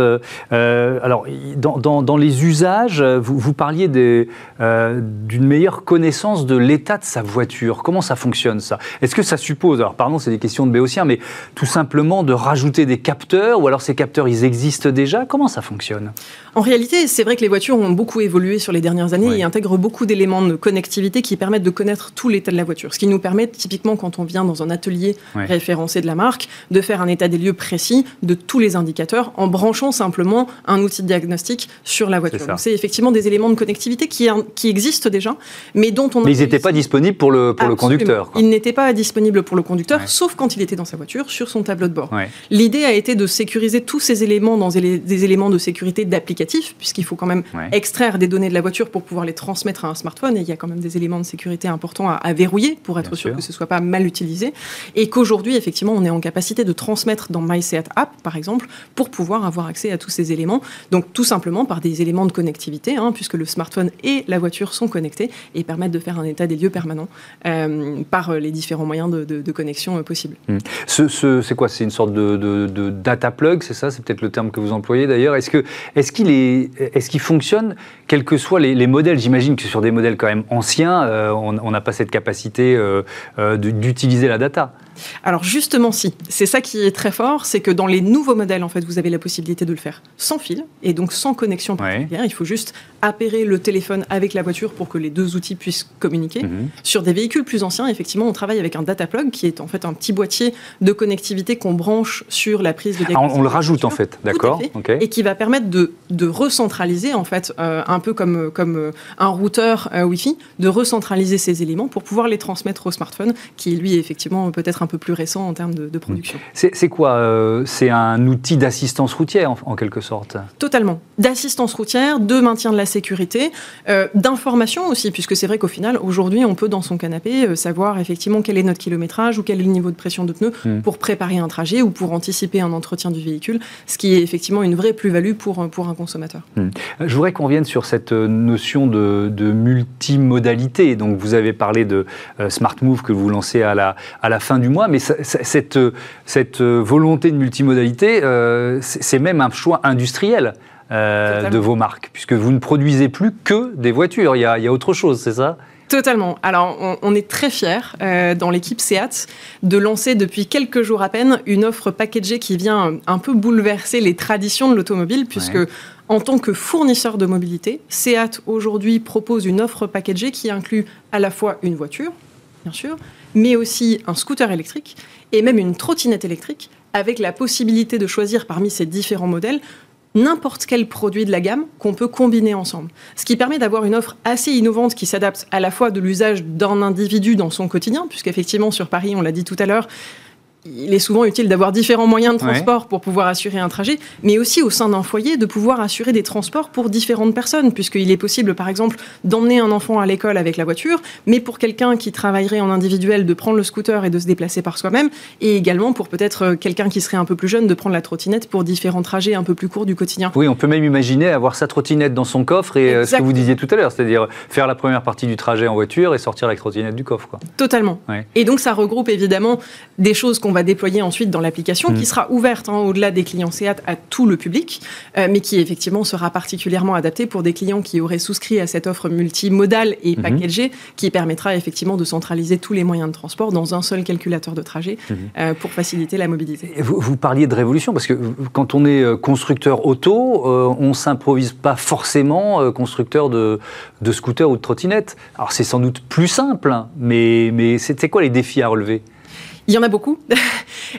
alors dans, dans, les usages, vous, vous parliez d'une meilleure connaissance de l'état de sa voiture. Comment ça fonctionne ça? Est-ce que ça suppose, alors pardon, c'est des questions de béotien, mais tout simplement de rajouter des capteurs ou alors ces capteurs ils existent déjà? Comment ça fonctionne En réalité, c'est vrai que les voitures ont beaucoup évolué sur les dernières années et intègrent beaucoup d'éléments de connectivité qui permettent de connaître tout l'état de la voiture. Ce qui nous permet typiquement quand on vient dans un atelier référencé de la marque de faire un état des lieux précis de tous les indicateurs en branchant simplement un outil de diagnostic sur la voiture. C'est effectivement des éléments de connectivité qui, qui existent déjà, mais dont on... Mais ils n'étaient pas disponibles pour le, pour le conducteur. Ils n'étaient pas disponibles pour le conducteur, sauf quand il était dans sa voiture, sur son tableau de bord. L'idée a été de sécuriser tous ces éléments dans des éléments de sécurité d'applicatif, puisqu'il faut quand même extraire des données de la voiture pour pouvoir les transmettre à un smartphone. Et il y a quand même des éléments de sécurité importants à, verrouiller pour être sûr, que ce ne soit pas mal utilisé. Et qu'aujourd'hui, effectivement, on est en capacité de transmettre dans MySeat App, par exemple, pour pouvoir avoir accès à tous ces éléments. Donc, tout simplement par des éléments de connectivité, hein, puisque le smartphone et la voiture sont connectés et permettent de faire un état des lieux permanent euh, par les différents moyens de, connexion euh, possibles. Hmm. Ce, c'est quoi? C'est une sorte de, de data plug, c'est ça? C'est peut-être le terme que vous employez d'ailleurs? D'ailleurs, est-ce que est-ce qu'il est, est-ce qu'il fonctionne quels que soient les, modèles? J'imagine que sur des modèles quand même anciens, on n'a pas cette capacité d'utiliser la data. Alors justement, si. C'est ça qui est très fort, c'est que dans les nouveaux modèles, en fait, vous avez la possibilité de le faire sans fil et donc sans connexion particulière. Il faut juste appairer le téléphone avec la voiture pour que les deux outils puissent communiquer. Mhm. Sur des véhicules plus anciens, effectivement, on travaille avec un data plug qui est en fait un petit boîtier de connectivité qu'on branche sur la prise de ah, on, le rajoute en fait, d'accord Et qui va permettre de, recentraliser, en fait, euh, un peu comme, comme euh, un routeur euh, Wi-Fi, de recentraliser ces éléments pour pouvoir les transmettre au smartphone, qui lui, effectivement, peut-être un peu plus récent en termes de, production. Hmm. C'est quoi euh, C'est un outil d'assistance routière en, quelque sorte? Totalement. D'assistance routière, de maintien de la sécurité, d'information aussi, puisque c'est vrai qu'au final, aujourd'hui, on peut dans son canapé savoir effectivement quel est notre kilométrage ou quel est le niveau de pression de pneus hmm. pour préparer un trajet ou pour anticiper un entretien du véhicule, ce qui est effectivement une vraie plus-value pour, pour un consommateur. Hmm. Je voudrais qu'on vienne sur cette notion de, de, multimodalité. Donc vous avez parlé de Smart Move que vous lancez à la, à la fin du mois mais cette, cette volonté de multimodalité, euh, c'est même un choix industriel. Euh, de vos marques, puisque vous ne produisez plus que des voitures, il y a, il y a autre chose, c'est ça? Totalement. Alors, on, est très fiers euh, dans l'équipe SEAT de lancer depuis quelques jours à peine une offre packagée qui vient un peu bouleverser les traditions de l'automobile, puisque en tant que fournisseur de mobilité, SEAT aujourd'hui propose une offre packagée qui inclut à la fois une voiture, bien sûr, mais aussi un scooter électrique et même une trottinette électrique, avec la possibilité de choisir parmi ces différents modèles n'importe quel produit de la gamme qu'on peut combiner ensemble. Ce qui permet d'avoir une offre assez innovante qui s'adapte à la fois de l'usage d'un individu dans son quotidien, puisqu'effectivement sur Paris, on l'a dit tout à l'heure, il est souvent utile d'avoir différents moyens de transport pour pouvoir assurer un trajet, mais aussi au sein d'un foyer de pouvoir assurer des transports pour différentes personnes, puisqu'il est possible, par exemple, d'emmener un enfant à l'école avec la voiture, mais pour quelqu'un qui travaillerait en individuel, de prendre le scooter et de se déplacer par soi-même, et également pour peut-être euh, quelqu'un qui serait un peu plus jeune, de prendre la trottinette pour différents trajets un peu plus courts du quotidien. Oui, on peut même imaginer avoir sa trottinette dans son coffre et euh, ce que vous disiez tout à l'heure, c'est-à-dire faire la première partie du trajet en voiture et sortir la trottinette du coffre. Quoi. Totalement. Et donc ça regroupe évidemment des choses qu'on va déployer ensuite dans l'application, qui mm. sera ouverte hein, au-delà des clients SEAT à tout le public, euh, mais qui effectivement sera particulièrement adaptée pour des clients qui auraient souscrit à cette offre multimodale et mm-hmm. packagée, qui permettra effectivement de centraliser tous les moyens de transport dans un seul calculateur de trajet mm-hmm. euh, pour faciliter la mobilité. Vous, vous, parliez de révolution, parce que quand on est euh, constructeur auto, on s'improvise pas forcément constructeur de, de scooters ou de trottinettes. Alors c'est sans doute plus simple, hein, mais, mais c'était quoi les défis à relever? Il y en a beaucoup.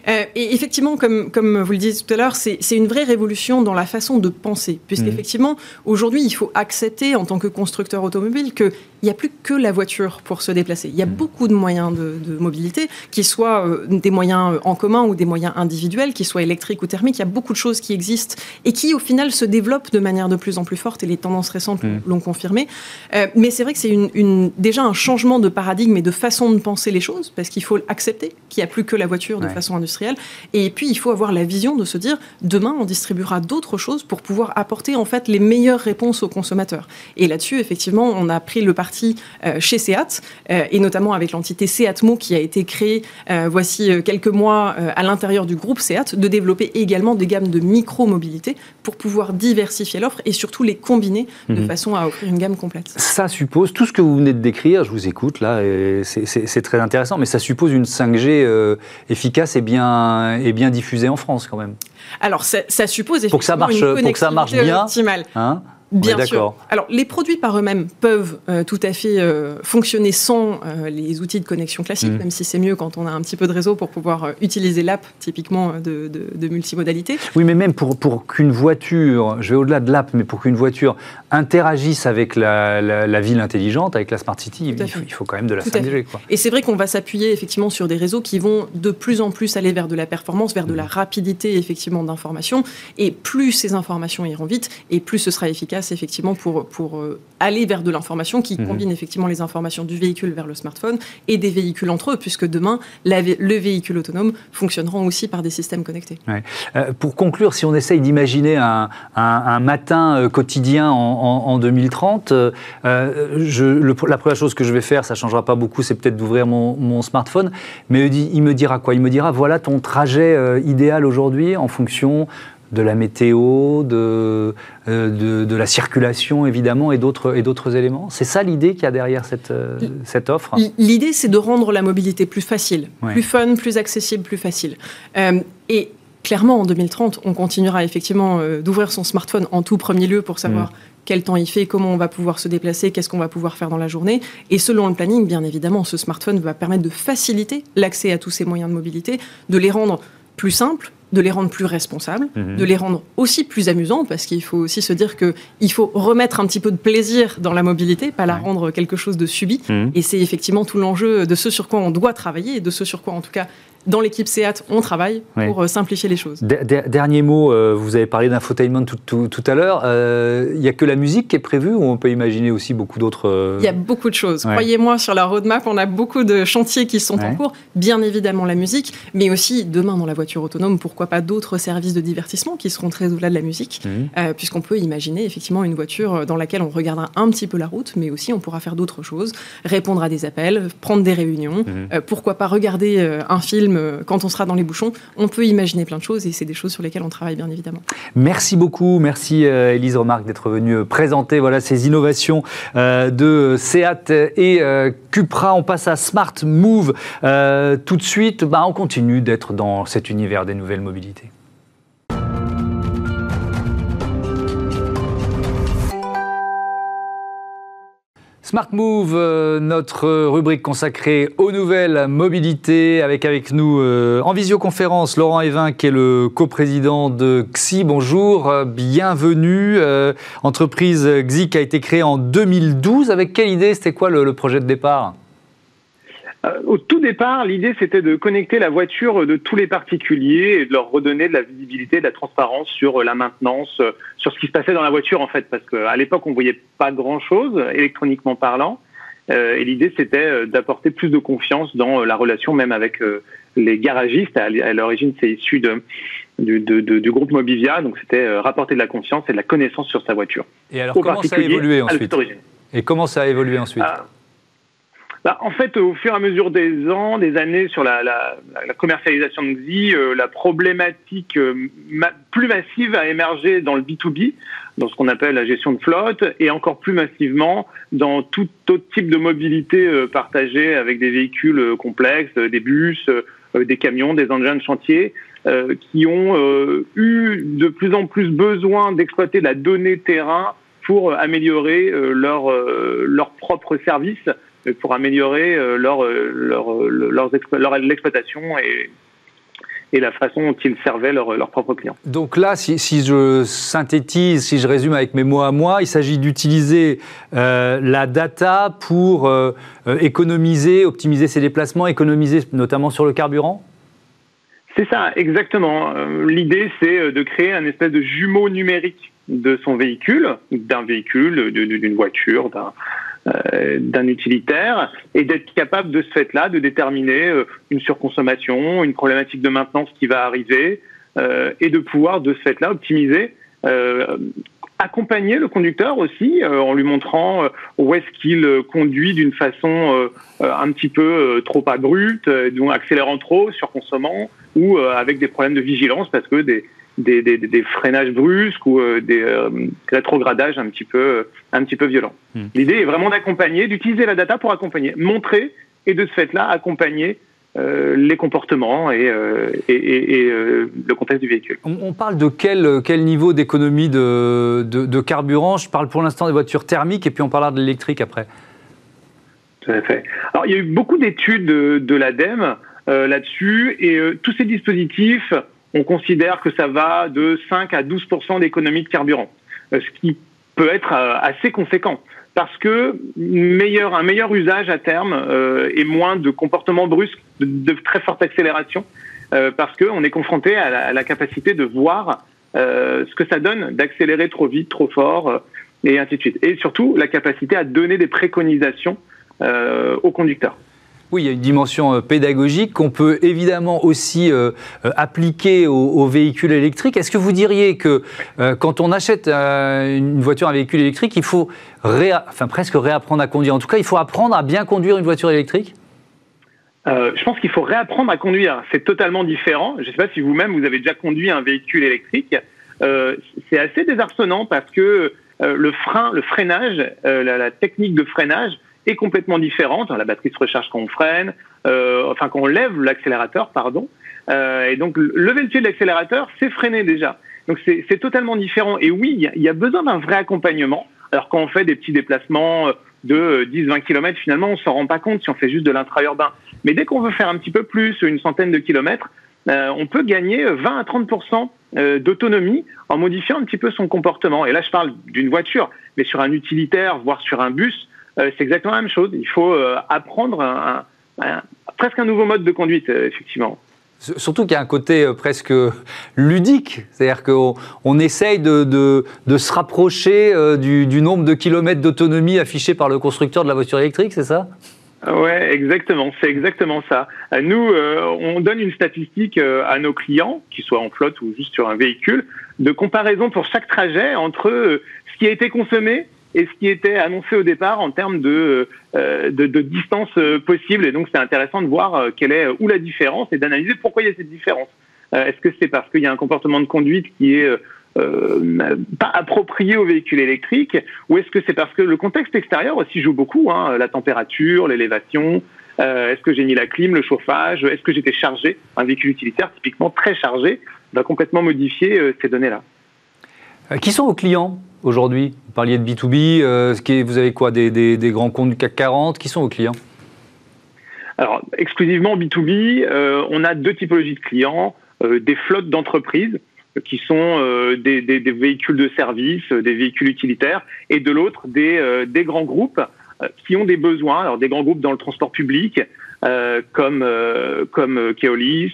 Euh, et effectivement, comme, comme vous le disiez tout à l'heure, c'est une vraie révolution dans la façon de penser. Puisqu'effectivement, mmh. aujourd'hui, il faut accepter en tant que constructeur automobile que il n'y a plus que la voiture pour se déplacer. Il y a mm. beaucoup de moyens de, mobilité, qui soient euh, des moyens euh, en commun ou des moyens individuels, qui soient électriques ou thermiques. Il y a beaucoup de choses qui existent et qui, au final, se développent de manière de plus en plus forte et les tendances récentes mm. l'ont confirmé. Euh, mais c'est vrai que c'est une, déjà un changement de paradigme et de façon de penser les choses, parce qu'il faut accepter qu'il n'y a plus que la voiture de façon industrielle. Et puis, il faut avoir la vision de se dire, demain, on distribuera d'autres choses pour pouvoir apporter, en fait, les meilleures réponses aux consommateurs. Et là-dessus, effectivement, on a pris le parti euh, chez SEAT, euh, et notamment avec l'entité SEATMO qui a été créée euh, voici quelques mois à l'intérieur du groupe SEAT, de développer également des gammes de micro-mobilité pour pouvoir diversifier l'offre et surtout les combiner de mhm. façon à offrir une gamme complète. Ça suppose, tout ce que vous venez de décrire, je vous écoute là, c'est très intéressant, mais ça suppose une 5G efficace et bien, et bien diffusée en France quand même. Alors ça, suppose effectivement pour que ça marche, une pour que ça marche bien, optimale. Hein Bien sûr. Alors, les produits par eux-mêmes peuvent euh, tout à fait euh, fonctionner sans euh, les outils de connexion classiques, mm. même si c'est mieux quand on a un petit peu de réseau pour pouvoir utiliser l'app, typiquement de, de, multimodalité. Oui, mais même pour, pour qu'une voiture, je vais au-delà de l'app, mais pour qu'une voiture interagisse avec la, la, ville intelligente, avec la Smart City, il faut, quand même de la 5G. Quoi. Et c'est vrai qu'on va s'appuyer effectivement sur des réseaux qui vont de plus en plus aller vers de la performance, vers de la mm. rapidité effectivement d'information. Et plus ces informations iront vite, et plus ce sera efficace effectivement pour, pour euh, aller vers de l'information qui mhm. combine effectivement les informations du véhicule vers le smartphone et des véhicules entre eux, puisque demain, le véhicule autonome fonctionnera aussi par des systèmes connectés. Euh, pour conclure, si on essaye d'imaginer un, un, matin euh, quotidien en, 2030, je, la première chose que je vais faire, ça ne changera pas beaucoup, c'est peut-être d'ouvrir mon, mon, smartphone, mais il me dira quoi? Il me dira, voilà ton trajet idéal aujourd'hui en fonction de la météo, de, de, la circulation évidemment et d'autres éléments C'est ça l'idée qu'il y a derrière cette, cette offre? L'idée, c'est de rendre la mobilité plus facile, plus fun, plus accessible, plus facile. et clairement, en 2030, on continuera effectivement d'ouvrir son smartphone en tout premier lieu pour savoir mm quel temps il fait, comment on va pouvoir se déplacer, qu'est-ce qu'on va pouvoir faire dans la journée. Et selon le planning, bien évidemment, ce smartphone va permettre de faciliter l'accès à tous ces moyens de mobilité, de les rendre plus simples, de les rendre plus responsables, mhm. de les rendre aussi plus amusants, parce qu'il faut aussi se dire qu'il faut remettre un petit peu de plaisir dans la mobilité, pas la rendre quelque chose de subi. Mhm. Et c'est effectivement tout l'enjeu de ce sur quoi on doit travailler, et de ce sur quoi en tout cas dans l'équipe SEAT, on travaille pour euh, simplifier les choses. Dernier mot, euh, vous avez parlé d'infotainment tout, tout, tout, à l'heure. Euh, il n'y a que la musique qui est prévue ou on peut imaginer aussi beaucoup d'autres... Il y a beaucoup de choses. Croyez-moi, sur la roadmap, on a beaucoup de chantiers qui sont en cours. Bien évidemment la musique, mais aussi demain dans la voiture autonome, pourquoi pas d'autres services de divertissement qui seront très au-delà de la musique, mmh. puisqu'on peut imaginer effectivement une voiture dans laquelle on regardera un petit peu la route, mais aussi on pourra faire d'autres choses, répondre à des appels, prendre des réunions, mmh. pourquoi pas regarder un film euh, quand on sera dans les bouchons. On peut imaginer plein de choses et c'est des choses sur lesquelles on travaille bien évidemment. Merci beaucoup, merci euh, Elise Remarque d'être venue euh, présenter voilà, ces innovations de SEAT et Cupra. On passe à Smart Move tout de suite. Bah, on continue d'être dans cet univers des nouvelles mobilités. Smart Move, euh, notre rubrique consacrée aux nouvelles mobilités, avec avec nous euh, en visioconférence Laurent Evin, qui est le coprésident de XI. Bonjour, euh, bienvenue. entreprise XI qui a été créée en 2012. Avec quelle idée? C'était quoi le projet de départ? Au tout départ, l'idée c'était de connecter la voiture de tous les particuliers et de leur redonner de la visibilité, de la transparence sur euh, la maintenance, euh, sur ce qui se passait dans la voiture en fait, parce qu'à l'époque on voyait pas grand chose électroniquement parlant. et l'idée c'était d'apporter plus de confiance dans la relation même avec les garagistes. À l'origine c'est issu de, du, du, groupe Mobivia, donc c'était rapporter de la confiance et de la connaissance sur sa voiture. Et alors comment ça a évolué ensuite? Et comment ça a évolué ensuite? Ah, bah, en fait, au fur et à mesure des ans, des années sur la, la, la commercialisation de Xi, euh, la problématique euh, plus massive a émergé dans le B2B, dans ce qu'on appelle la gestion de flotte, et encore plus massivement dans tout autre type de mobilité euh, partagée avec des véhicules complexes, des bus, des camions, des engins de chantier, qui ont eu de plus en plus besoin d'exploiter la donnée terrain pour améliorer leur, leur propre service pour améliorer euh, leur, euh, leur, euh, leur, l'exploitation et, et la façon dont ils servaient leurs propres clients. Donc là, si, si, je synthétise, si je résume avec mes mots à moi, il s'agit d'utiliser la data pour économiser, optimiser ses déplacements, économiser notamment sur le carburant? C'est ça, exactement. L'idée, c'est de créer un espèce de jumeau numérique de son véhicule, d'un véhicule, d'une voiture, d'un euh, d'un utilitaire et d'être capable de ce fait-là de déterminer euh, une surconsommation, une problématique de maintenance qui va arriver euh, et de pouvoir de ce fait-là optimiser accompagner le conducteur aussi en lui montrant où est-ce qu'il conduit d'une façon un petit peu trop abrupte, donc accélérant trop, surconsommant ou avec des problèmes de vigilance parce que des, des, freinages brusques ou euh, des euh, rétrogradages un petit peu, euh, un petit peu violents. Hmm. L'idée est vraiment d'accompagner, d'utiliser la data pour accompagner, montrer et de ce fait-là accompagner les comportements et, le contexte du véhicule. On, parle de quel, quel niveau d'économie de, de, carburant? Je parle pour l'instant des voitures thermiques et puis on parlera de l'électrique après. Tout à fait. Alors il y a eu beaucoup d'études de, de l'ADEME là-dessus et tous ces dispositifs on considère que ça va de 5 à 12% d'économie de carburant, euh, ce qui peut être euh, assez conséquent parce que meilleur, un meilleur usage à terme euh, et moins de comportements brusques, de, très forte accélération, parce qu'on est confronté à la, capacité de voir ce que ça donne d'accélérer trop vite, trop fort, et ainsi de suite. Et surtout, la capacité à donner des préconisations aux conducteurs. Oui, il y a une dimension euh, pédagogique qu'on peut évidemment aussi euh, euh, appliquer aux, véhicules électriques. Est-ce que vous diriez que quand on achète une voiture, un véhicule électrique, il faut enfin, presque réapprendre à conduire? En tout cas, il faut apprendre à bien conduire une voiture électrique? Je pense qu'il faut réapprendre à conduire. C'est totalement différent. Je ne sais pas si vous-même, vous avez déjà conduit un véhicule électrique. c'est assez désarçonnant parce que le frein, le freinage, la, technique de freinage est complètement différente. La batterie se recharge quand on freine, enfin quand on lève l'accélérateur, pardon. et donc lever le pied de l'accélérateur, c'est freiner déjà. Donc c'est totalement différent. Et oui, il y, a besoin d'un vrai accompagnement. Alors quand on fait des petits déplacements euh, de 10-20 euh, km, finalement, on s'en rend pas compte si on fait juste de l'intra-urbain. Mais dès qu'on veut faire un petit peu plus, une centaine de kilomètres, euh, on peut gagner 20 à 30 d'autonomie en modifiant un petit peu son comportement. Et là, je parle d'une voiture, mais sur un utilitaire, voire sur un bus, c'est exactement la même chose. Il faut apprendre presque un nouveau mode de conduite, effectivement. Surtout qu'il y a un côté euh, presque ludique, c'est-à-dire qu'on on essaye de, de, se rapprocher euh, du, du, nombre de kilomètres d'autonomie affiché par le constructeur de la voiture électrique, c'est ça? Ouais, exactement, c'est exactement ça. Euh, nous, on donne une statistique à nos clients, qu'ils soient en flotte ou juste sur un véhicule, de comparaison pour chaque trajet entre ce qui a été consommé et ce qui était annoncé au départ en termes de, euh, de, de, distance euh, possible. Et donc, c'est intéressant de voir euh, quelle est où la différence et d'analyser pourquoi il y a cette différence. Est-ce que c'est parce qu'il y a un comportement de conduite qui est pas approprié au véhicule électrique ou est-ce que c'est parce que le contexte extérieur aussi joue beaucoup, hein, la température, l'élévation, est-ce que j'ai mis la clim, le chauffage, est-ce que j'étais chargé? Un véhicule utilitaire typiquement très chargé va complètement modifier ces données-là. qui sont vos clients? Aujourd'hui Vous parliez de B2B, euh, vous avez quoi des, grands comptes du CAC 40 Qui sont vos clients Alors, exclusivement B2B, euh, on a deux typologies de clients, euh, des flottes d'entreprises qui sont des, véhicules de service, des véhicules utilitaires, et de l'autre, des, grands groupes qui ont des besoins, alors des grands groupes dans le transport public, comme comme Keolis,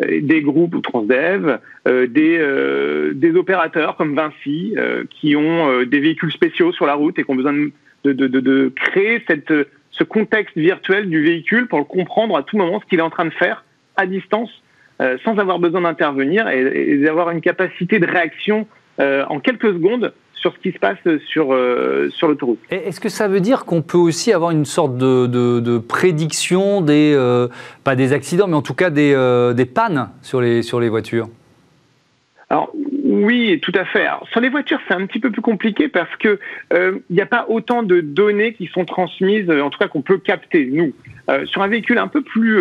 des groupes ou Transdev, des des opérateurs comme Vinci qui ont des véhicules spéciaux sur la route et qui ont besoin de, de, de, de créer cette ce contexte virtuel du véhicule pour le comprendre à tout moment ce qu'il est en train de faire à distance sans avoir besoin d'intervenir et, et d'avoir une capacité de réaction en quelques secondes sur ce qui se passe sur, euh, sur l'autoroute. Est-ce que ça veut dire qu'on peut aussi avoir une sorte de, de, prédiction des, euh, pas des accidents, mais en tout cas des, euh, des pannes sur les, sur les voitures? Alors, oui, tout à fait. sur les voitures, c'est un petit peu plus compliqué parce que il n'y a pas autant de données qui sont transmises, en tout cas qu'on peut capter nous. sur un véhicule un peu plus,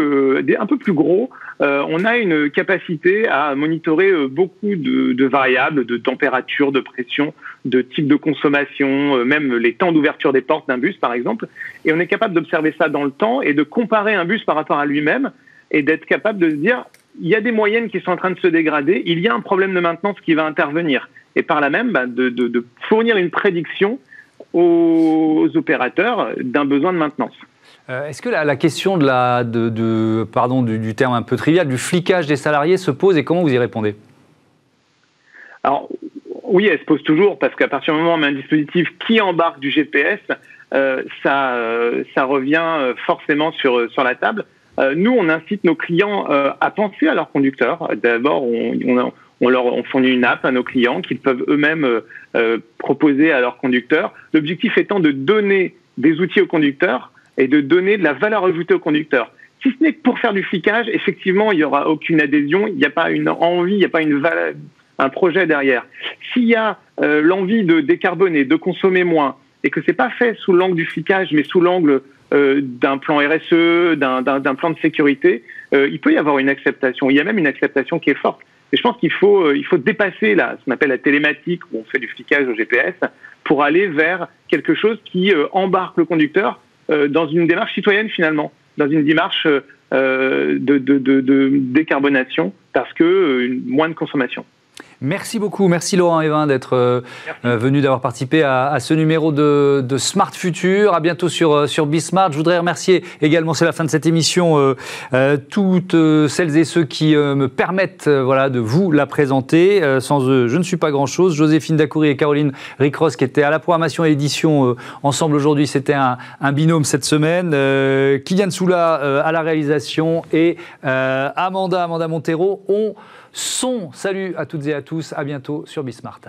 un peu plus gros, euh, on a une capacité à monitorer euh, beaucoup de, variables, de température, de pression, de type de consommation, euh, même les temps d'ouverture des portes d'un bus, par exemple. Et on est capable d'observer ça dans le temps et de comparer un bus par rapport à lui-même et d'être capable de se dire, il y a des moyennes qui sont en train de se dégrader, il y a un problème de maintenance qui va intervenir. Et par là même, bah, de fournir une prédiction aux opérateurs d'un besoin de maintenance. Euh, est-ce que la, question de la, de, pardon, du, terme un peu trivial, du flicage des salariés se pose et comment vous y répondez? Alors, oui, elle se pose toujours parce qu'à partir du moment où on met un dispositif qui embarque du GPS, euh, ça, euh, ça revient forcément sur, sur la table. Nous, on incite nos clients à penser à leurs conducteurs. D'abord, on, on, leur on fournit une app à nos clients qu'ils peuvent eux-mêmes proposer à leurs conducteurs. L'objectif étant de donner des outils aux conducteurs et de donner de la valeur ajoutée au conducteur. Si ce n'est que pour faire du flicage, effectivement, il n'y aura aucune adhésion, il n'y a pas une envie, il n'y a pas une un projet derrière. S'il y a euh, l'envie de décarboner, de consommer moins, et que c'est pas fait sous l'angle du flicage, mais sous l'angle euh, d'un plan RSE, d'un plan de sécurité, euh, il peut y avoir une acceptation. Il y a même une acceptation qui est forte. Et je pense qu'il faut, il faut dépasser là, ce qu'on appelle la télématique, où on fait du flicage au GPS, pour aller vers quelque chose qui embarque le conducteur euh, dans une démarche citoyenne finalement, dans une démarche euh, de, de, de, de, décarbonation parce que euh, moins de consommation. Merci beaucoup, merci Laurent Evin d'être euh, euh, venu, d'avoir participé à, ce numéro de, Smart Future. À bientôt sur, euh, sur Bismart. Je voudrais remercier également, c'est la fin de cette émission, toutes celles et ceux qui me permettent voilà, de vous la présenter. sans eux, je ne suis pas grand-chose. Joséphine Dacoury et Caroline Ricross qui étaient à la programmation et l'édition ensemble aujourd'hui. C'était un, binôme cette semaine. Kylian Soula à la réalisation et Amanda, Amanda Montero ont son. Salut à toutes et à tous, à bientôt sur Bismart.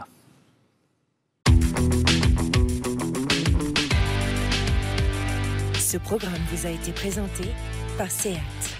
Ce programme vous a été présenté par SEAT.